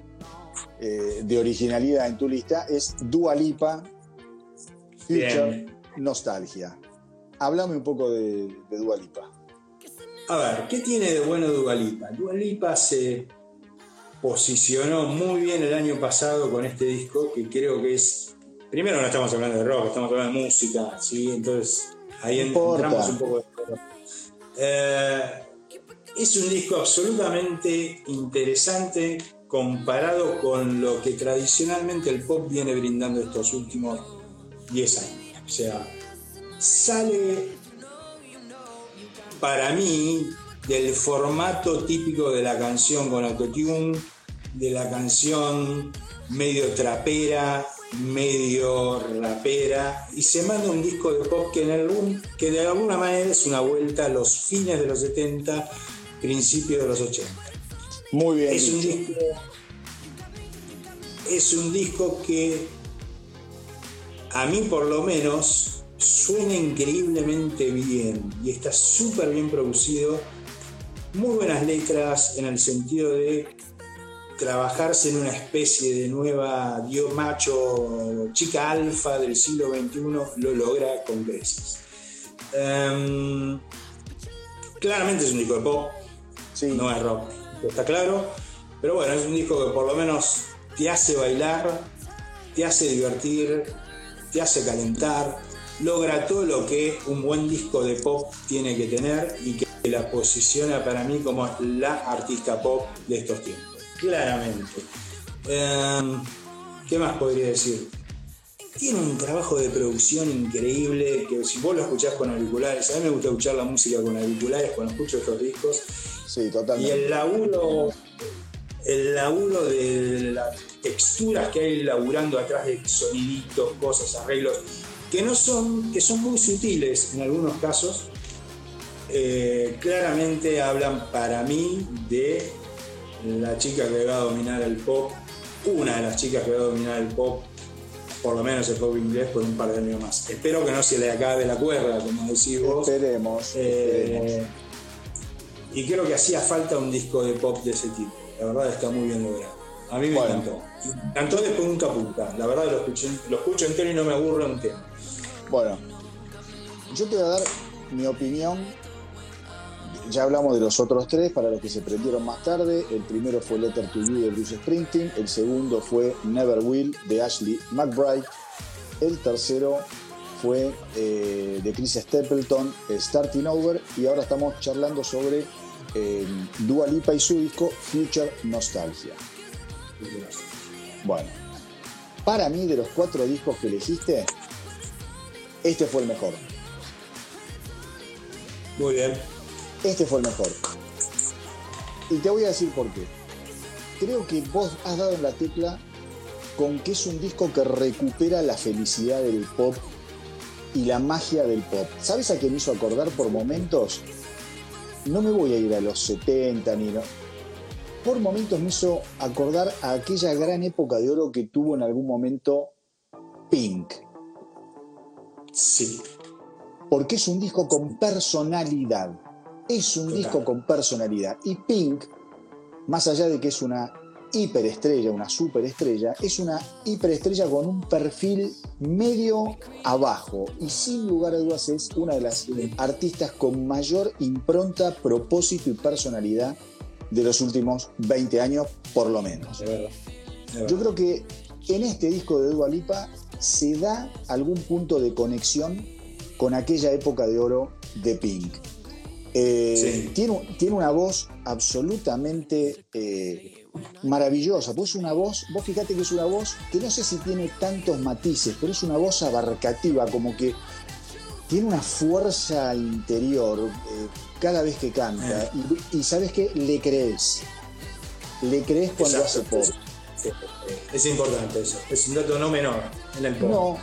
eh, de originalidad en tu lista, es Dua Lipa, Future Bien. Nostalgia. Háblame un poco de, de Dua Lipa. A ver, ¿qué tiene de bueno Dualipa? Dualipa se posicionó muy bien el año pasado con este disco, que creo que es. Primero no estamos hablando de rock, estamos hablando de música, ¿sí? Entonces ahí No entramos un poco de Eh, es un disco absolutamente interesante comparado con lo que tradicionalmente el pop viene brindando estos últimos 10 años. O sea, sale para mí del formato típico de la canción con autotune, de la canción medio trapera, medio rapera, y se manda un disco de pop que, en algún, que de alguna manera es una vuelta a los fines de los 70, principios de los 80. Muy bien. Es un disco. Es un disco que a mí por lo menos suena increíblemente bien y está súper bien producido. Muy buenas letras en el sentido de trabajarse en una especie de nueva Dios macho, chica alfa del siglo XXI, lo logra con creces. Em, claramente es un disco de pop, Sí. no es rock, está claro. Pero bueno, es un disco que por lo menos te hace bailar, te hace divertir, te hace calentar, logra todo lo que un buen disco de pop tiene que tener y que la posiciona para mí como la artista pop de estos tiempos. Claramente. Em, ¿Qué más podría decir? Tiene un trabajo de producción increíble que si vos lo escuchás con auriculares, a mí me gusta escuchar la música con auriculares cuando escucho estos discos, Sí, y el laburo, el laburo de las texturas que hay laburando atrás de soniditos, cosas, arreglos, que no son, que son muy sutiles en algunos casos, eh, claramente hablan para mí de la chica que va a dominar el pop, una de las chicas que va a dominar el pop, por lo menos el pop inglés, por un par de años más. Espero que no se le acabe la cuerda, como decís vos. Esperemos. Eh, esperemos. Y creo que hacía falta un disco de pop de ese tipo. La verdad está muy bien logrado. A mí me Bueno. encantó. Me encantó de punta a punta. La verdad lo escuché, lo escucho entero y no me aburre un tema. Bueno, yo te voy a dar mi opinión. Ya hablamos de los otros tres para los que se prendieron más tarde. El primero fue Letter to You de Bruce Springsteen. El segundo fue Never Will de Ashley McBride. El tercero fue eh, de Chris Stapleton, Starting Over. Y ahora estamos charlando sobre eh, Dua Lipa y su disco Future Nostalgia. Bueno, para mí de los cuatro discos que elegiste, este fue el mejor. Muy bien. Este fue el mejor. Y te voy a decir por qué. Creo que vos has dado en la tecla con que es un disco que recupera la felicidad del pop y la magia del pop. ¿Sabes a qué me hizo acordar por momentos? No me voy a ir a los 70 ni no. Por momentos me hizo acordar a aquella gran época de oro que tuvo en algún momento Pink. Sí. Porque es un disco con personalidad. Es un Total. disco con personalidad. Y Pink, más allá de que es una hiperestrella, una superestrella, es una hiperestrella con un perfil medio abajo. Y sin lugar a dudas es una de las artistas con mayor impronta, propósito y personalidad de los últimos 20 años, por lo menos. De verdad. De verdad. Yo creo que en este disco de Dua Lipa se da algún punto de conexión con aquella época de oro de Pink. Eh, Sí. tiene, tiene una voz absolutamente eh, maravillosa, pues es una voz, vos fíjate que es una voz que no sé si tiene tantos matices, pero es una voz abarcativa, como que tiene una fuerza interior eh, cada vez que canta. Y, y sabes que le crees. Le crees cuando Exacto. hace pop. Sí. Es importante eso. Es un dato no menor en el pop. No,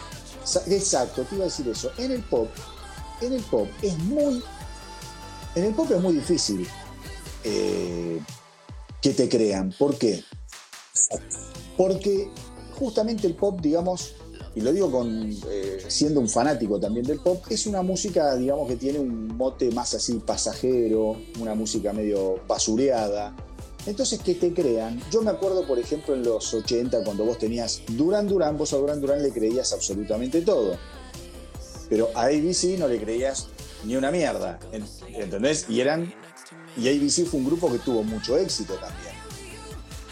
exacto, te iba a decir eso. En el pop, en el pop es muy. En el pop es muy difícil eh, que te crean. ¿Por qué? Porque justamente el pop, digamos, y lo digo con eh, siendo un fanático también del pop, es una música, digamos, que tiene un mote más así pasajero, una música medio basureada. Entonces, que te crean. Yo me acuerdo, por ejemplo, en los 80, cuando vos tenías Duran Duran, vos a Duran Duran le creías absolutamente todo. Pero a ABC no le creías ni una mierda. en- ¿Entendés? Y eran. Y ABC fue un grupo que tuvo mucho éxito también.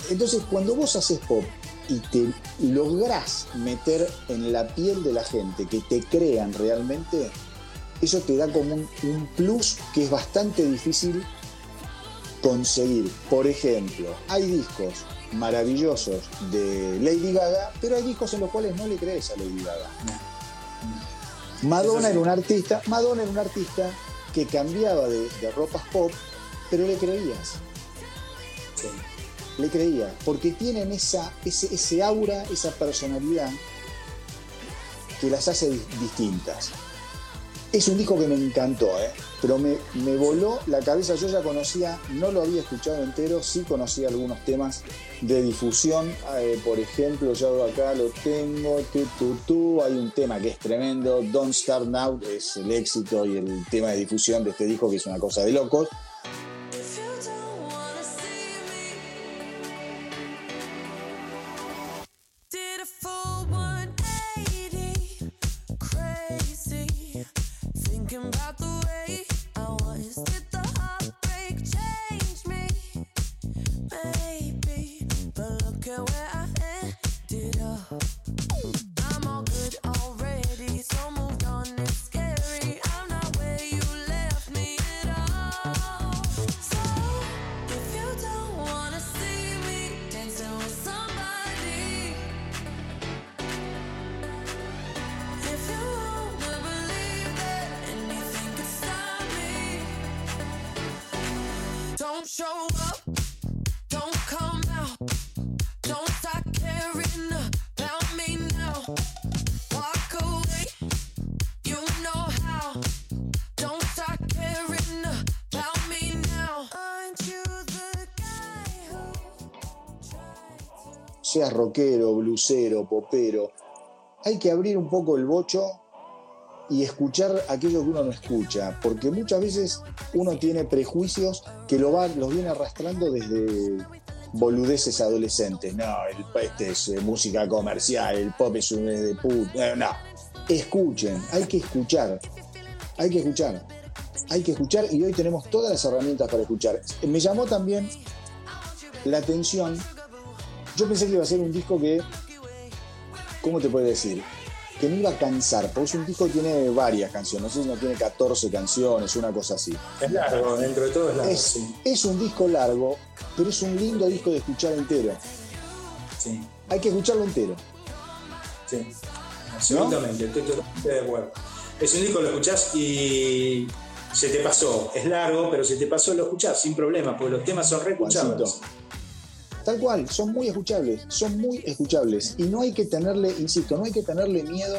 Entonces, cuando vos haces pop y te lográs meter en la piel de la gente, que te crean realmente, eso te da como un, un plus que es bastante difícil conseguir. Por ejemplo, hay discos maravillosos de Lady Gaga, pero hay discos en los cuales no le crees a Lady Gaga. Madonna sí. era un artista, Madonna era un artista que cambiaba de, de ropas pop, pero le creías le creía, porque tienen esa, ese, aura, esa personalidad que las hace di- distintas. Es un disco que me encantó, ¿eh? pero me, me voló la cabeza. Yo ya conocía, no lo había escuchado entero, sí conocía algunos temas de difusión. Eh, por ejemplo, yo acá lo tengo, tu, tu, tu. hay un tema que es tremendo, Don't Start Now, es el éxito y el tema de difusión de este disco, que es una cosa de locos. Rockero, blusero, popero, hay que abrir un poco el bocho y escuchar aquello que uno no escucha, porque muchas veces uno tiene prejuicios que lo va, los viene arrastrando desde boludeces adolescentes. No, el, este es eh, música comercial, el pop es un de puta. No, escuchen, hay que escuchar, hay que escuchar, hay que escuchar y hoy tenemos todas las herramientas para escuchar. Me llamó también la atención yo pensé que iba a ser un disco que, ¿cómo te puedo decir? Que no iba a cansar, porque es un disco que tiene varias canciones, no sé si no tiene 14 canciones, una cosa así. Es largo, dentro de todo es largo. Es, sí. es un disco largo, pero es un lindo disco de escuchar entero. Sí, Hay que escucharlo entero. sí. Absolutamente, estoy totalmente de acuerdo. Es un disco lo escuchás y se te pasó. Es largo, pero se te pasó, lo escuchás sin problema, porque los temas son re escuchables. Juancito. Tal cual, son muy escuchables, son muy escuchables. Y no hay que tenerle, insisto, no hay que tenerle miedo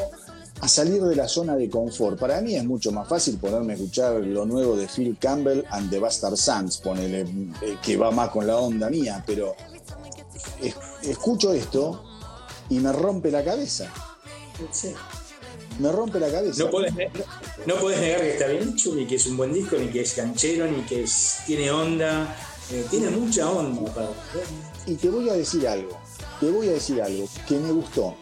a salir de la zona de confort. Para mí es mucho más fácil ponerme a escuchar lo nuevo de Phil Campbell and the Bastard Sons, ponele, eh, que va más con la onda mía, pero es- escucho esto y me rompe la cabeza. Me rompe la cabeza. No podés, no podés negar que está bien hecho, ni que es un buen disco, ni que es canchero, ni que es- tiene onda. Eh, tiene mucha onda, padre. Y te voy a decir algo, te voy a decir algo que me gustó.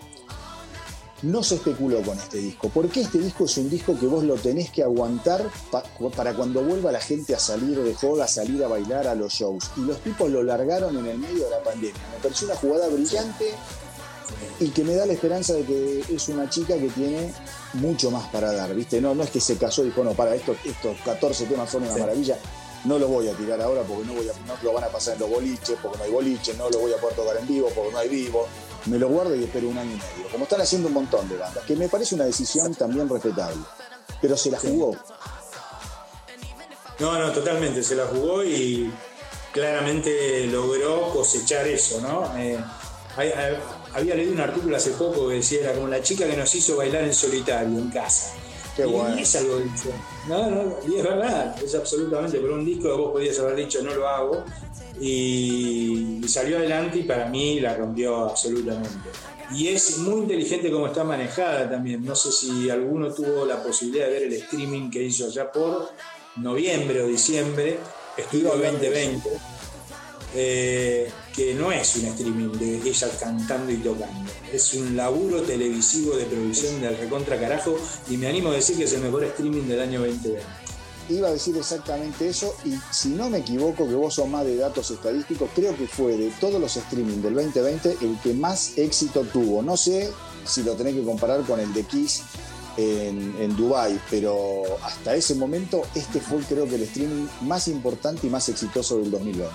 No se especuló con este disco, porque este disco es un disco que vos lo tenés que aguantar pa- para cuando vuelva la gente a salir de joda, a salir a bailar a los shows. Y los tipos lo largaron en el medio de la pandemia. Me pareció una jugada brillante y que me da la esperanza de que es una chica que tiene mucho más para dar, ¿viste? No, no es que se casó y dijo, no, para, estos, estos 14 temas son una maravilla. No los voy a tirar ahora porque no, voy a, no lo van a pasar en los boliches, porque no hay boliches, no lo voy a poder tocar en vivo porque no hay vivo. Me lo guardo y espero un año y medio. Como están haciendo un montón de bandas, que me parece una decisión también respetable. Pero se la jugó. No, no, totalmente, se la jugó y claramente logró cosechar eso, ¿no? Eh, hay- hay- había leído un artículo hace poco que decía, era como la chica que nos hizo bailar en solitario, en casa. Qué y bueno. es algo dicho. No, no, y es verdad, es absolutamente, por un disco que vos podías haber dicho no lo hago, y, y salió adelante y para mí la rompió absolutamente. Y es muy inteligente como está manejada también. No sé si alguno tuvo la posibilidad de ver el streaming que hizo ya por noviembre o diciembre, Estudio 2020, eh, que no es un streaming de ella cantando y tocando. Es un laburo televisivo de producción del recontra carajo y me animo a decir que es el mejor streaming del año 2020. Iba a decir exactamente eso y si no me equivoco, que vos sos más de datos estadísticos, creo que fue de todos los streaming del 2020 el que más éxito tuvo. No sé si lo tenés que comparar con el de Kiss en, en Dubai, pero hasta ese momento este fue creo que el streaming más importante y más exitoso del 2020.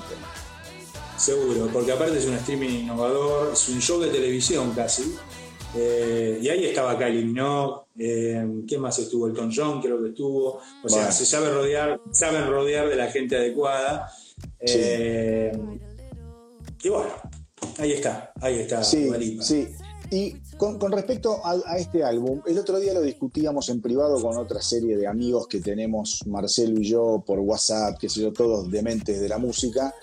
Seguro, porque aparte es un streaming innovador, es un show de televisión casi. Eh, y ahí estaba Kylie Minogue, eh, ¿quién más estuvo? Elton John creo que estuvo. O sea, se sabe rodear, saben rodear de la gente adecuada. Eh, Y bueno, ahí está, ahí está. Sí, sí. Y con, con respecto a, a este álbum, el otro día lo discutíamos en privado con otra serie de amigos que tenemos, Marcelo y yo, por WhatsApp, qué sé yo, todos dementes de la música,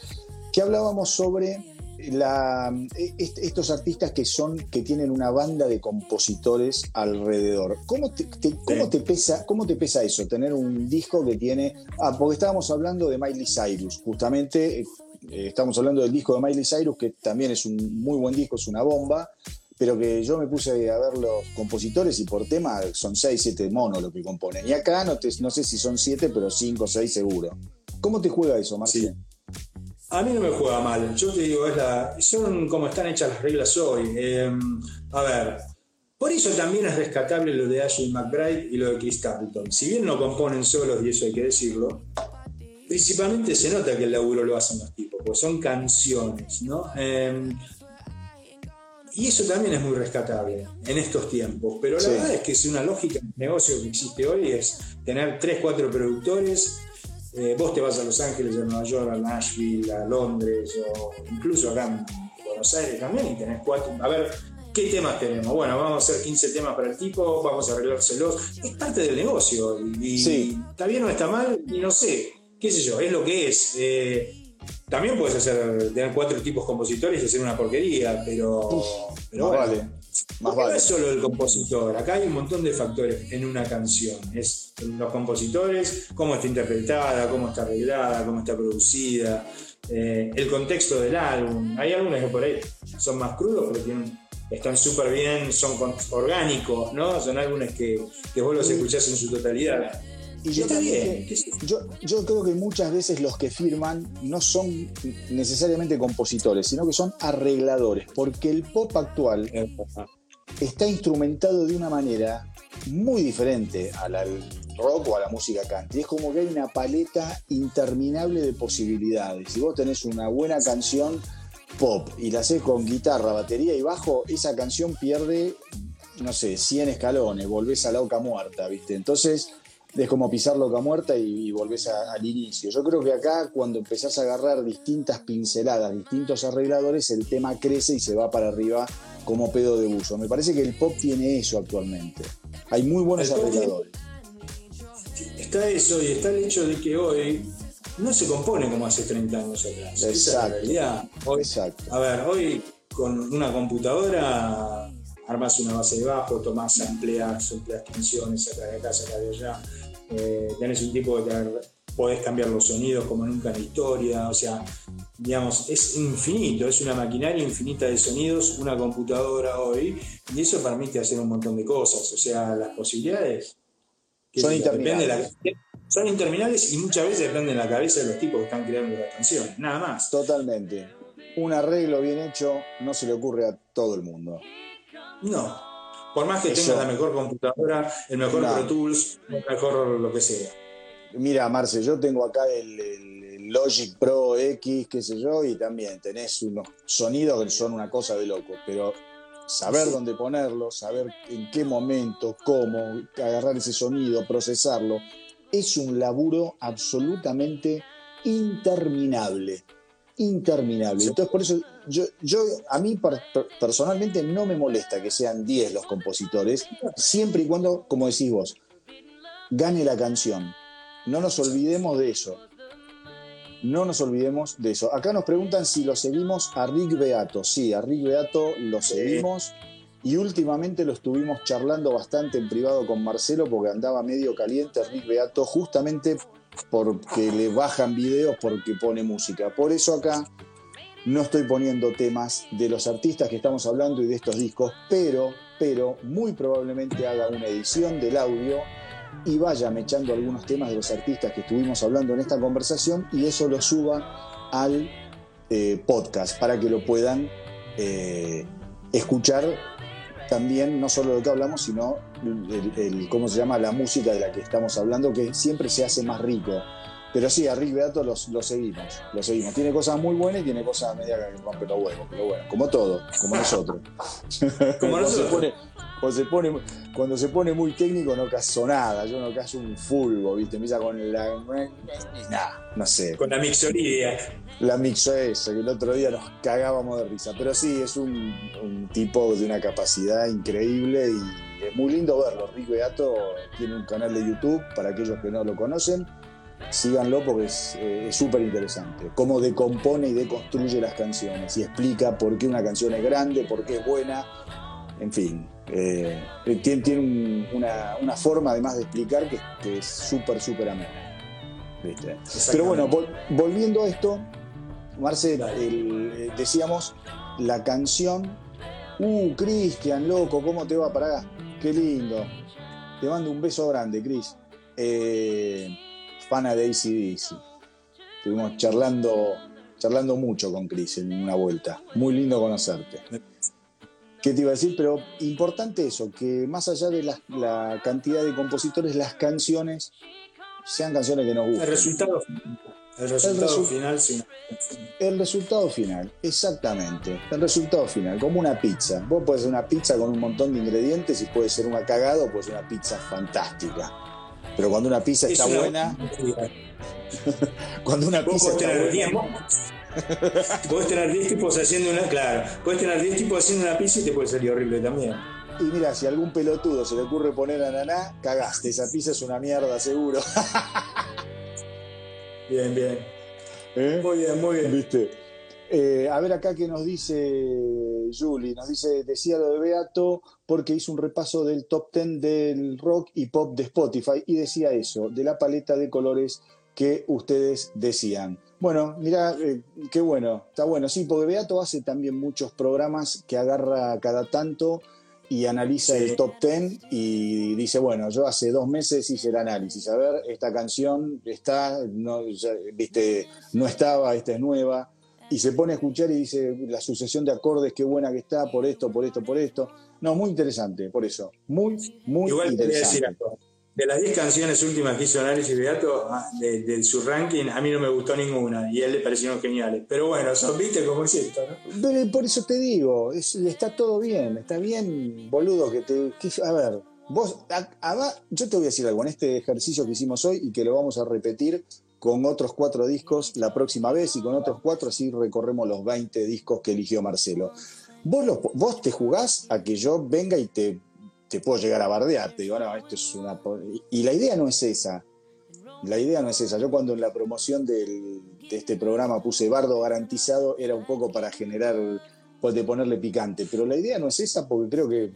que hablábamos sobre la, est- estos artistas que son, que tienen una banda de compositores alrededor. ¿Cómo te, te- cómo Sí. te pesa, cómo te pesa eso? Tener un disco que tiene. Ah, porque estábamos hablando de Miley Cyrus, justamente. eh, estamos hablando del disco de Miley Cyrus, que también es un muy buen disco, es una bomba, pero que yo me puse a ver los compositores y por tema son 6, 7 monos lo que componen. Y acá no, te- no sé si son 7, pero 5, 6 seguro. ¿Cómo te juega eso, Marcelo? A mí no me juega mal. Yo te digo, es la, son como están hechas las reglas hoy. Eh, a ver, por eso también es rescatable lo de Ashley McBride y lo de Chris Stapleton. Si bien no componen solos, y eso hay que decirlo, principalmente se nota que el laburo lo hacen los tipos, porque son canciones, ¿no? Eh, y eso también es muy rescatable en estos tiempos. Pero la Sí. verdad es que es una lógica de negocio que existe hoy, es tener 3, 4 productores. Eh, vos te vas a Los Ángeles, a Nueva York, a Nashville, a Londres, o incluso acá en Buenos Aires también, y tenés cuatro. A ver, ¿qué temas tenemos? Bueno, vamos a hacer 15 temas para el tipo, vamos a arreglárselos. Es parte del negocio. Y Sí. está bien o está mal, y no sé, qué sé yo, es lo que es. Eh, también puedes hacer, tener cuatro tipos compositores y hacer una porquería, pero, pero más bueno, vale. Más porque no vale. es solo el compositor, acá hay un montón de factores en una canción. Es los compositores, cómo está interpretada, cómo está arreglada, cómo está producida, eh, el contexto del álbum. Hay álbumes que por ahí son más crudos, pero tienen- están súper bien, son orgánicos, ¿no? Son álbumes que, que vos los escuchás en su totalidad. Y yo, está también bien, que- qué sé yo. yo, yo creo que muchas veces los que firman no son necesariamente compositores, sino que son arregladores, porque el pop actual está instrumentado de una manera muy diferente al, al rock o a la música country. Es como que hay una paleta interminable de posibilidades. Si vos tenés una buena canción pop y la haces con guitarra, batería y bajo, esa canción pierde, no sé, 100 escalones, volvés a la oca muerta, ¿viste? Entonces, es como pisar loca muerta y, y volvés a- al inicio. Yo creo que acá cuando empezás a agarrar distintas pinceladas, distintos arregladores, el tema crece y se va para arriba como pedo de buzo. Me parece que el pop tiene eso actualmente. Hay muy buenos tiene- arregladores. Está eso y está el hecho de que hoy no se compone como hace 30 años atrás. Esa es la Exacto. Hoy- Exacto. A ver, hoy con una computadora armas una base de bajo, tomás, amplias, amplias tensiones, sacas de acá, sacas de allá. Eh, tenés un tipo que podés cambiar los sonidos como nunca en la historia. O sea, digamos, es infinito, es una maquinaria infinita de sonidos, una computadora hoy, y eso permite hacer un montón de cosas. O sea, las posibilidades que Son de interminables. la- son interminables y muchas veces dependen de la cabeza de los tipos que están creando las canciones, nada más. Totalmente. Un arreglo bien hecho no se le ocurre a todo el mundo. No. Por más que Eso. tengas la mejor computadora, el mejor. Pro Tools, el mejor lo que sea. Mira, Marce, yo tengo acá el, Logic Pro X, qué sé yo, y también tenés unos sonidos que son una cosa de loco, pero saber Sí. dónde ponerlo, saber en qué momento, cómo, agarrar ese sonido, procesarlo, es un laburo absolutamente interminable. Interminable. Entonces, por eso, yo, yo a mí per- per- personalmente no me molesta que sean 10 los compositores, siempre y cuando, como decís vos, gane la canción. No nos olvidemos de eso. No nos olvidemos de eso. Acá nos preguntan si lo seguimos a Rick Beato. Sí, a Rick Beato lo seguimos. Y últimamente lo estuvimos charlando bastante en privado con Marcelo porque andaba medio caliente Rick Beato justamente porque le bajan videos porque pone música. Por eso acá no estoy poniendo temas de los artistas que estamos hablando y de estos discos, pero, pero muy probablemente haga una edición del audio y vaya mechando algunos temas de los artistas que estuvimos hablando en esta conversación y eso lo suba al eh, podcast para que lo puedan eh, escuchar también no solo lo que hablamos, sino el, cómo se llama la música de la que estamos hablando, que siempre se hace más rico. Pero sí, a Rick Beato los- lo seguimos, lo seguimos. Tiene cosas muy buenas y tiene cosas media que rompen los huevos, pero bueno, como todo, como nosotros. Como Cuando se nosotros. pone- cuando se pone, cuando se pone muy técnico no caso nada, yo no caso un fulbo, ¿viste? Empieza con la. nada, no sé. Con la mixoría. La mixo esa, que el otro día nos cagábamos de risa. Pero sí, es un, un tipo de una capacidad increíble y es muy lindo verlo. Rick Beato tiene un canal de YouTube, para aquellos que no lo conocen, síganlo porque es eh, súper interesante. Cómo decompone y deconstruye las canciones y explica por qué una canción es grande, por qué es buena. En fin, eh, tiene, tiene un- una, una forma además de explicar que, que es súper, súper amena. ¿viste? Pero bueno, vol- volviendo a esto, Marce, el- eh, decíamos la canción. Uh, Cristian, loco, ¿cómo te va para acá? Qué lindo. Te mando un beso grande, Cris. Eh, fana de ACDC. Estuvimos charlando, charlando mucho con Cris en una vuelta. Muy lindo conocerte. ¿Qué te iba a decir? Pero importante eso, que más allá de la, la cantidad de compositores, las canciones sean canciones que nos El gusten. resultado, el resultado resu- final, sí. El resultado final, exactamente. El resultado final, como una pizza. Vos podés hacer una pizza con un montón de ingredientes y puede ser una cagada o puede ser una pizza fantástica. Pero cuando una pizza Es está una- buena, cuando una Vos pizza está tener 10 buena, podés tener 10 tipos haciendo una, claro, podés tener 10 tipos haciendo una pizza y te puede salir horrible también. y mira, si a algún pelotudo se le ocurre poner ananá, cagaste. Esa pizza es una mierda, seguro. Bien, bien. ¿Eh? Muy bien, muy bien. ¿Viste? Eh, a ver acá que nos dice Julie, nos dice, decía lo de Beato porque hizo un repaso del top 10 del rock y pop de Spotify y decía eso, de la paleta de colores que ustedes decían. Bueno, mira, eh, qué bueno, está bueno, sí, porque Beato hace también muchos programas que agarra cada tanto y analiza Sí. el top 10 y dice, bueno, yo hace dos meses hice el análisis, a ver, esta canción está, no, ya, viste, no estaba, esta es nueva, y se pone a escuchar y dice la sucesión de acordes, qué buena que está, por esto, por esto, por esto. No, muy interesante, por eso, muy, muy Igual te voy a decir interesante. algo. De las 10 canciones últimas que hizo análisis Beato, ah, de, de su ranking, a mí no me gustó ninguna y a él le parecieron geniales. Pero bueno, son, viste cómo es esto, ¿no? Pero por eso te digo, es- está todo bien, está bien, boludo, que te. que- a ver, Vos, a- a- yo te voy a decir algo en este ejercicio que hicimos hoy y que lo vamos a repetir con otros cuatro discos la próxima vez y con otros cuatro así recorremos los 20 discos que eligió Marcelo. Vos, los- vos te jugás a que yo venga y te, te puedo llegar a bardear. Te digo, no, esto es una... po-". Y la idea no es esa. La idea no es esa. Yo cuando en la promoción de este programa puse bardo garantizado era un poco para generar, pues, de ponerle picante. Pero la idea no es esa porque creo que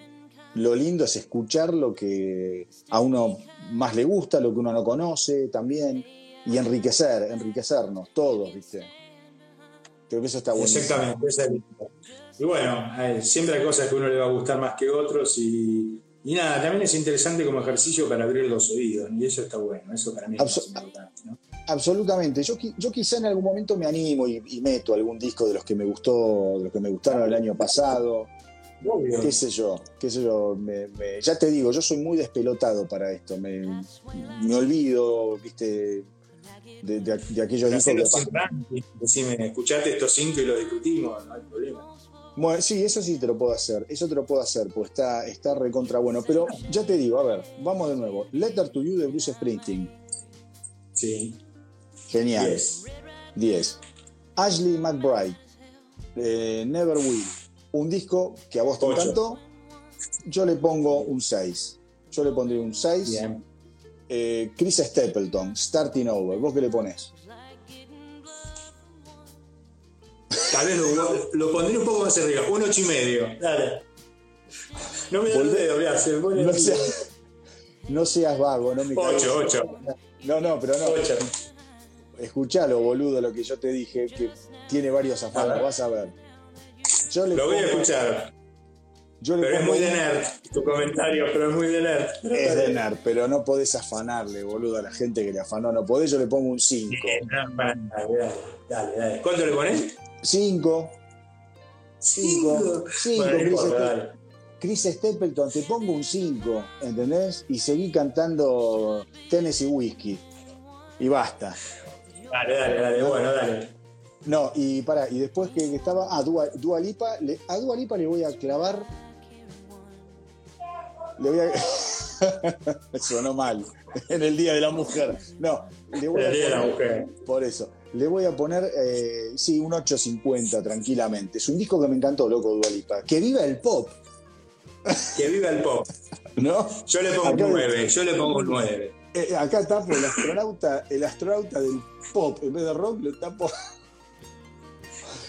lo lindo es escuchar lo que a uno más le gusta, lo que uno no conoce también, y enriquecer, enriquecernos todos, ¿viste? Creo que eso está bueno. Exactamente. idea. Y bueno, eh, siempre hay cosas que a uno le va a gustar más que otros y, y nada, también es interesante como ejercicio para abrir los oídos y eso está bueno, eso para mí es Abso- más importante, ¿no? Absolutamente. Yo, yo quizá en algún momento me animo y, y meto algún disco de los que me gustó, de los que me gustaron el año pasado. Obvio. qué sé yo, qué sé yo, me- me- ya te digo, yo soy muy despelotado para esto, me, me olvido, viste, de, de, de aquellos discos que decime, escuchate estos cinco y los discutimos, no hay problema. Bueno, sí, eso sí te lo puedo hacer, eso te lo puedo hacer, pues está, está recontra bueno, pero ya te digo, a ver, vamos de nuevo, Letter to You de Bruce Springsteen, Sí. genial, Yes. 10. Ashley McBride, eh, Never Will, un disco que a vos te encantó, yo le pongo un 6, yo le pondría un 6. Bien. Eh, Chris Stapleton, Starting Over, ¿vos qué le pones? Tal vez lo, lo pondré un poco más arriba, un ocho y medio. Dale. No me da el Volvé. dedo, mirá, se me pone No, el sea- dedo. no seas vago, no me cagues. Ocho, ocho. No, no, pero no. Ocho. Escuchalo, boludo, lo que yo te dije, que tiene varios A afanes, ver. vas a ver. Yo le Lo voy a escuchar. Yo le Pero es muy de nerd tu comentario, pero es muy de nerd. Es de nerd, pero no podés afanarle, boludo, a la gente que le afanó. No podés, yo le pongo un 5. No, para nada, dale, dale, dale. ¿Cuánto le pones? 5. Cinco. Cinco, Bueno, no Chris, Stapleton, te pongo un 5, ¿entendés? Y seguí cantando Tennessee Whiskey. Y basta. Dale, dale, dale, bueno, dale. No, y para, y después que estaba. Ah, Dua, Dua Lipa, le- a Dua Lipa le voy a clavar. Le voy a. Sonó mal. En el Día de la Mujer. No, le voy a El día de la poner- mujer. Por eso. Le voy a poner, eh, sí, un 850 tranquilamente. Es un disco que me encantó, loco, Dua Lipa. Que viva el pop, Que viva el pop. ¿no? Yo le pongo Acá- un 9, yo le pongo un 9. Eh, acá tapo el astronauta, el astronauta del pop. En vez de rock, le tapo.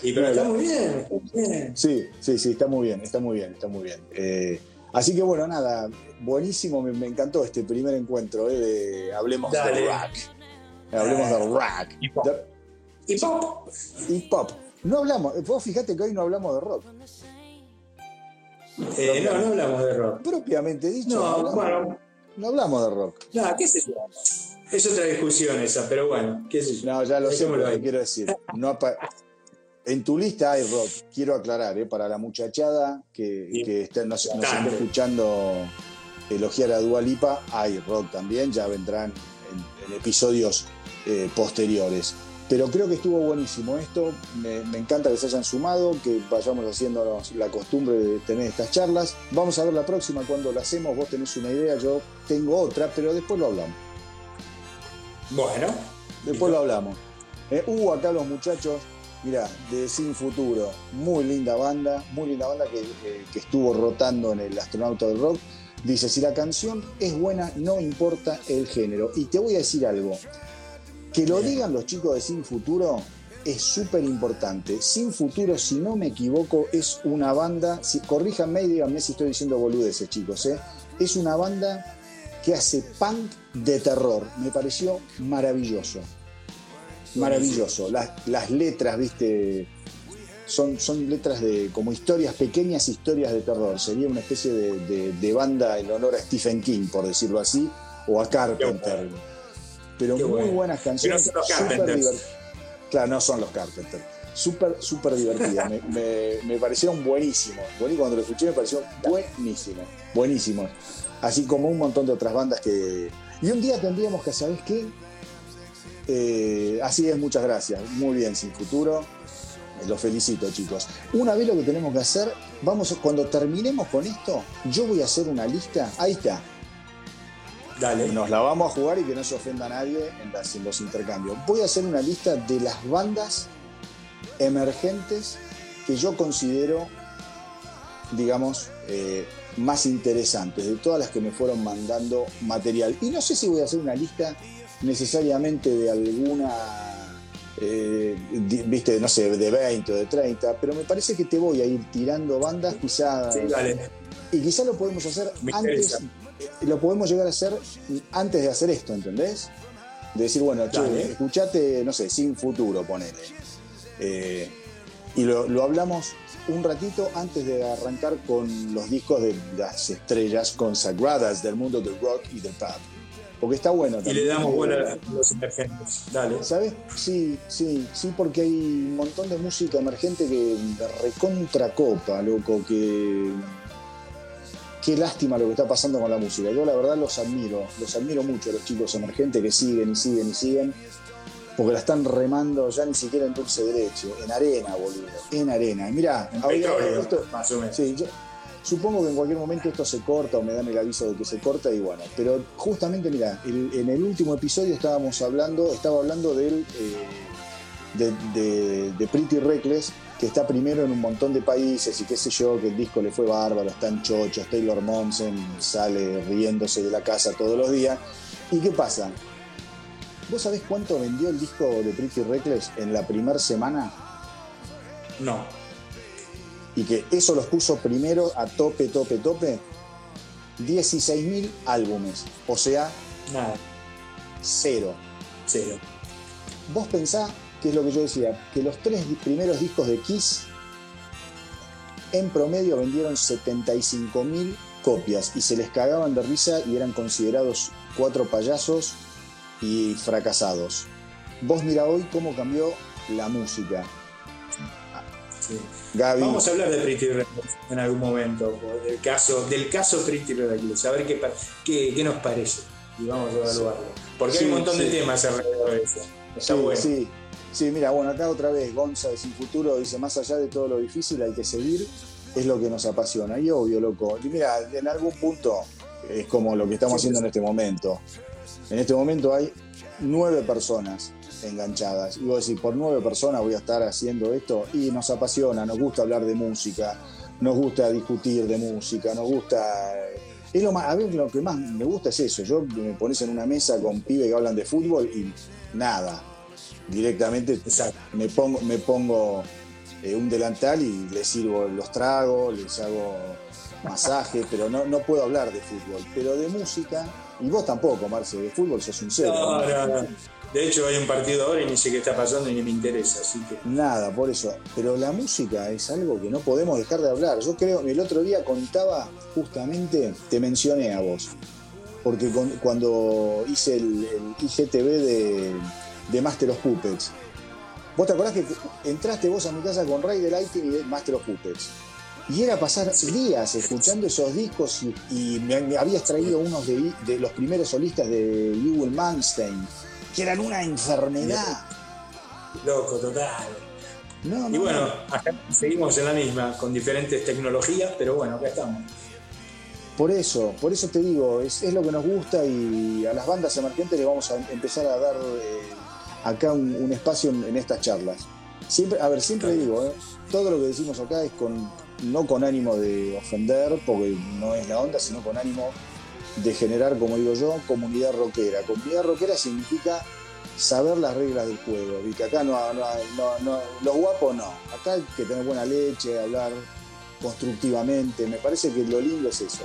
Y pero está muy bien, está muy bien. Sí, sí, sí, está muy bien, está muy bien, está muy bien. Eh, así que bueno, nada, buenísimo, me, me encantó este primer encuentro eh, de Hablemos Dale. de Rock. Hablemos de Rock. Y pop. De- Y pop. y pop. No hablamos, vos fíjate que hoy no hablamos de rock. Eh, no, no hablamos de rock. Propiamente dicho, no, No, hablamos, bueno, no hablamos de rock. no, qué sé yo. Es otra discusión esa, pero bueno, qué sé yo. No, ya lo sé, te ahí. quiero decir. No en tu lista hay rock, quiero aclarar, eh, para la muchachada que, Sí. que está- nos, nos está escuchando elogiar a Dua Lipa, hay rock también, ya vendrán en, en episodios eh, posteriores. Pero creo que estuvo buenísimo esto, me, me encanta que se hayan sumado, que vayamos haciéndonos la costumbre de tener estas charlas. Vamos a ver la próxima cuando la hacemos, vos tenés una idea, yo tengo otra, pero después lo hablamos. Bueno, Después lo hablamos. Eh, hubo acá los muchachos, mira, de Sin Futuro, muy linda banda, muy linda banda que, eh, que estuvo rotando en el Astronauta del Rock. Dice, si la canción es buena, no importa el género. Y te voy a decir algo, que lo digan los chicos de Sin Futuro es súper importante. Sin Futuro, si no me equivoco, es una banda, si, corríjanme y díganme si estoy diciendo boludeces, chicos, ¿eh? es una banda que hace punk de terror. Me pareció maravilloso. Maravilloso. Las, las letras, viste, son, son letras de como historias, pequeñas historias de terror. Sería una especie de, de- de banda en honor a Stephen King, por decirlo así, o a Carpenter. Pero Qué muy bueno. buenas canciones. No son los Carpenters. Claro, no son los Carpenter. Súper, súper divertidas. me, me- me parecieron buenísimos. Bueno, y cuando lo escuché me pareció buenísimo. Buenísimo. Así como un montón de otras bandas que. Y un día tendríamos que, ¿sabes qué? Eh, así es, muchas gracias. Muy bien, sin futuro. Eh, Los felicito, chicos. Una vez lo que tenemos que hacer, vamos, cuando terminemos con esto, yo voy a hacer una lista. Ahí está. Dale. Nos la vamos a jugar y que no se ofenda a nadie en, las- en los intercambios. Voy a hacer una lista de las bandas emergentes que yo considero, digamos, eh, más interesantes, de todas las que me fueron mandando material. Y no sé si voy a hacer una lista necesariamente de alguna, eh, di- viste, no sé, de 20 o de 30, pero me parece que te voy a ir tirando bandas quizás... Sí, dale. Y quizá lo podemos hacer Me antes, interesa. eh, lo podemos llegar a hacer antes de hacer esto, ¿entendés? De decir, bueno, che, escuchate, no sé, sin futuro, ponele. Eh, y lo, lo hablamos un ratito antes de arrancar con los discos de las estrellas consagradas del mundo del rock y del pop. Porque está bueno Y también. le damos bola a los emergentes. Dale. ¿Sabes? Sí, sí, sí, porque hay un montón de música emergente que recontra copa, loco, que. Qué lástima lo que está pasando con la música. Yo la verdad los admiro, los admiro mucho a los chicos emergentes que siguen y siguen y siguen, porque la están remando ya ni siquiera en dulce derecho, en arena, boludo, en arena. Y mirá, esto- más o menos. Sí, yo supongo que en cualquier momento esto se corta o me dan el aviso de que se corta y bueno, pero justamente mira, en el último episodio estábamos hablando, estaba hablando del eh, de, de- de Pretty Reckless, que está primero en un montón de países y qué sé yo, que el disco le fue bárbaro, están chochos, Taylor Momsen sale riéndose de la casa todos los días. ¿Y qué pasa? ¿Vos sabés cuánto vendió el disco de Pretty Reckless en la primera semana? No. Y que eso los puso primero a tope, tope, tope, 16.000 álbumes, o sea, Nada. cero. Cero. Vos pensá, que es lo que yo decía, que los tres primeros discos de Kiss en promedio vendieron 75.000 copias y se les cagaban de risa y eran considerados cuatro payasos y fracasados. Vos mira hoy cómo cambió la música. Sí. Gaby, Vamos a hablar de Pretty Reckless en algún momento, del caso, del caso Pretty Reckless, a ver qué, qué, qué nos parece. Y vamos a evaluarlo. Porque Sí, hay un montón sí. de temas alrededor de eso. Está Sí, bueno. sí. Sí, mira, bueno, acá otra vez Gonza de Sin Futuro dice, más allá de todo lo difícil hay que seguir, es lo que nos apasiona. Y obvio, loco. Y mira, en algún punto es como lo que estamos haciendo en este momento. En este momento hay nueve personas enganchadas. Y vos decís, por nueve personas voy a estar haciendo esto. Y nos apasiona, nos gusta hablar de música, nos gusta discutir de música, nos gusta... Es lo más, a mí lo que más me gusta es eso. Yo me pones en una mesa con pibes que hablan de fútbol y nada. Directamente me pongo, me pongo eh, un delantal y les sirvo los tragos, les hago masaje, pero no, no puedo hablar de fútbol. Pero de música, y vos tampoco, Marce, de fútbol sos un cero. De hecho, hay un partido ahora y ni sé qué está pasando y ni me interesa. Así que Nada, por eso. Pero la música es algo que no podemos dejar de hablar. Yo creo, el otro día contaba, justamente, te mencioné a vos. Porque con- cuando hice el, el IGTV de, de Master of Puppets, ¿vos te acordás que entraste vos a mi casa con Ray de Lighting y de Master of Puppets? Y era pasar días escuchando esos discos y, y me, me habías traído unos de, de los primeros solistas de Ewell Manstein, que eran una enfermedad. loco, total. No, no, Y bueno, no. acá seguimos en la misma, con diferentes tecnologías, pero bueno, acá estamos. Por eso, por eso te digo, es, es lo que nos gusta y a las bandas emergentes le vamos a empezar a dar eh, acá un, un espacio en, en estas charlas. Siempre, a ver, siempre Claro. digo, eh, todo lo que decimos acá es con, no con ánimo de ofender, porque no es la onda, sino con ánimo de generar, como digo yo, comunidad rockera. Comunidad rockera significa saber las reglas del juego y que acá no, no, no, no- los guapos no. Acá hay que tener buena leche, hablar constructivamente. Me parece que lo lindo es eso.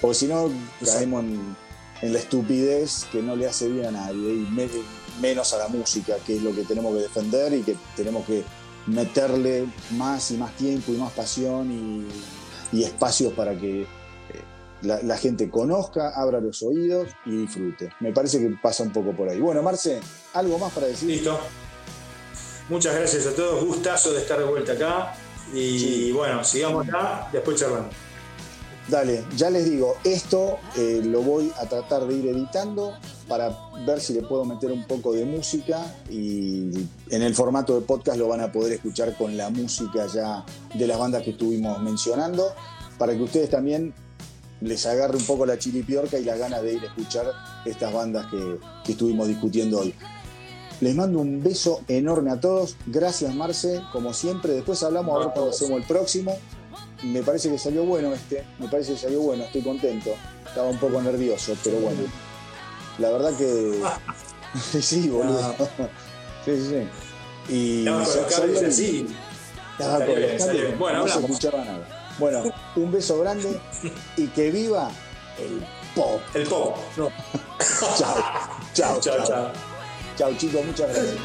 Porque si no, caemos en, en la estupidez que no le hace bien a nadie y me- menos a la música, que es lo que tenemos que defender y que tenemos que meterle más y más tiempo y más pasión y, y espacios para que la, la gente conozca, abra los oídos y disfrute. Me parece que pasa un poco por ahí. Bueno, Marce, ¿algo más para decir? Listo. Muchas gracias a todos, gustazo de estar de vuelta acá. Y Sí. bueno, sigamos acá, después charlamos. Dale, ya les digo, esto eh, lo voy a tratar de ir editando para ver si le puedo meter un poco de música y en el formato de podcast lo van a poder escuchar con la música ya de las bandas que estuvimos mencionando, para que ustedes también les agarre un poco la chiripiorca y las ganas de ir a escuchar estas bandas que, que estuvimos discutiendo hoy. Les mando un beso enorme a todos. Gracias, Marce, como siempre. Después hablamos a ver cuándo hacemos el próximo. Me parece que salió bueno este. Me parece que salió bueno. Estoy contento. Estaba un poco nervioso, pero bueno. La verdad que. sí, boludo. sí, sí, sí. Y Estaba con los salió cables así. Estaba con los. Bueno, no se escuchaba nada. Bueno, un beso grande y que viva el pop. El pop. No. Chao. Chao, Chao, chao. chao. Chao, chicos, muchas gracias.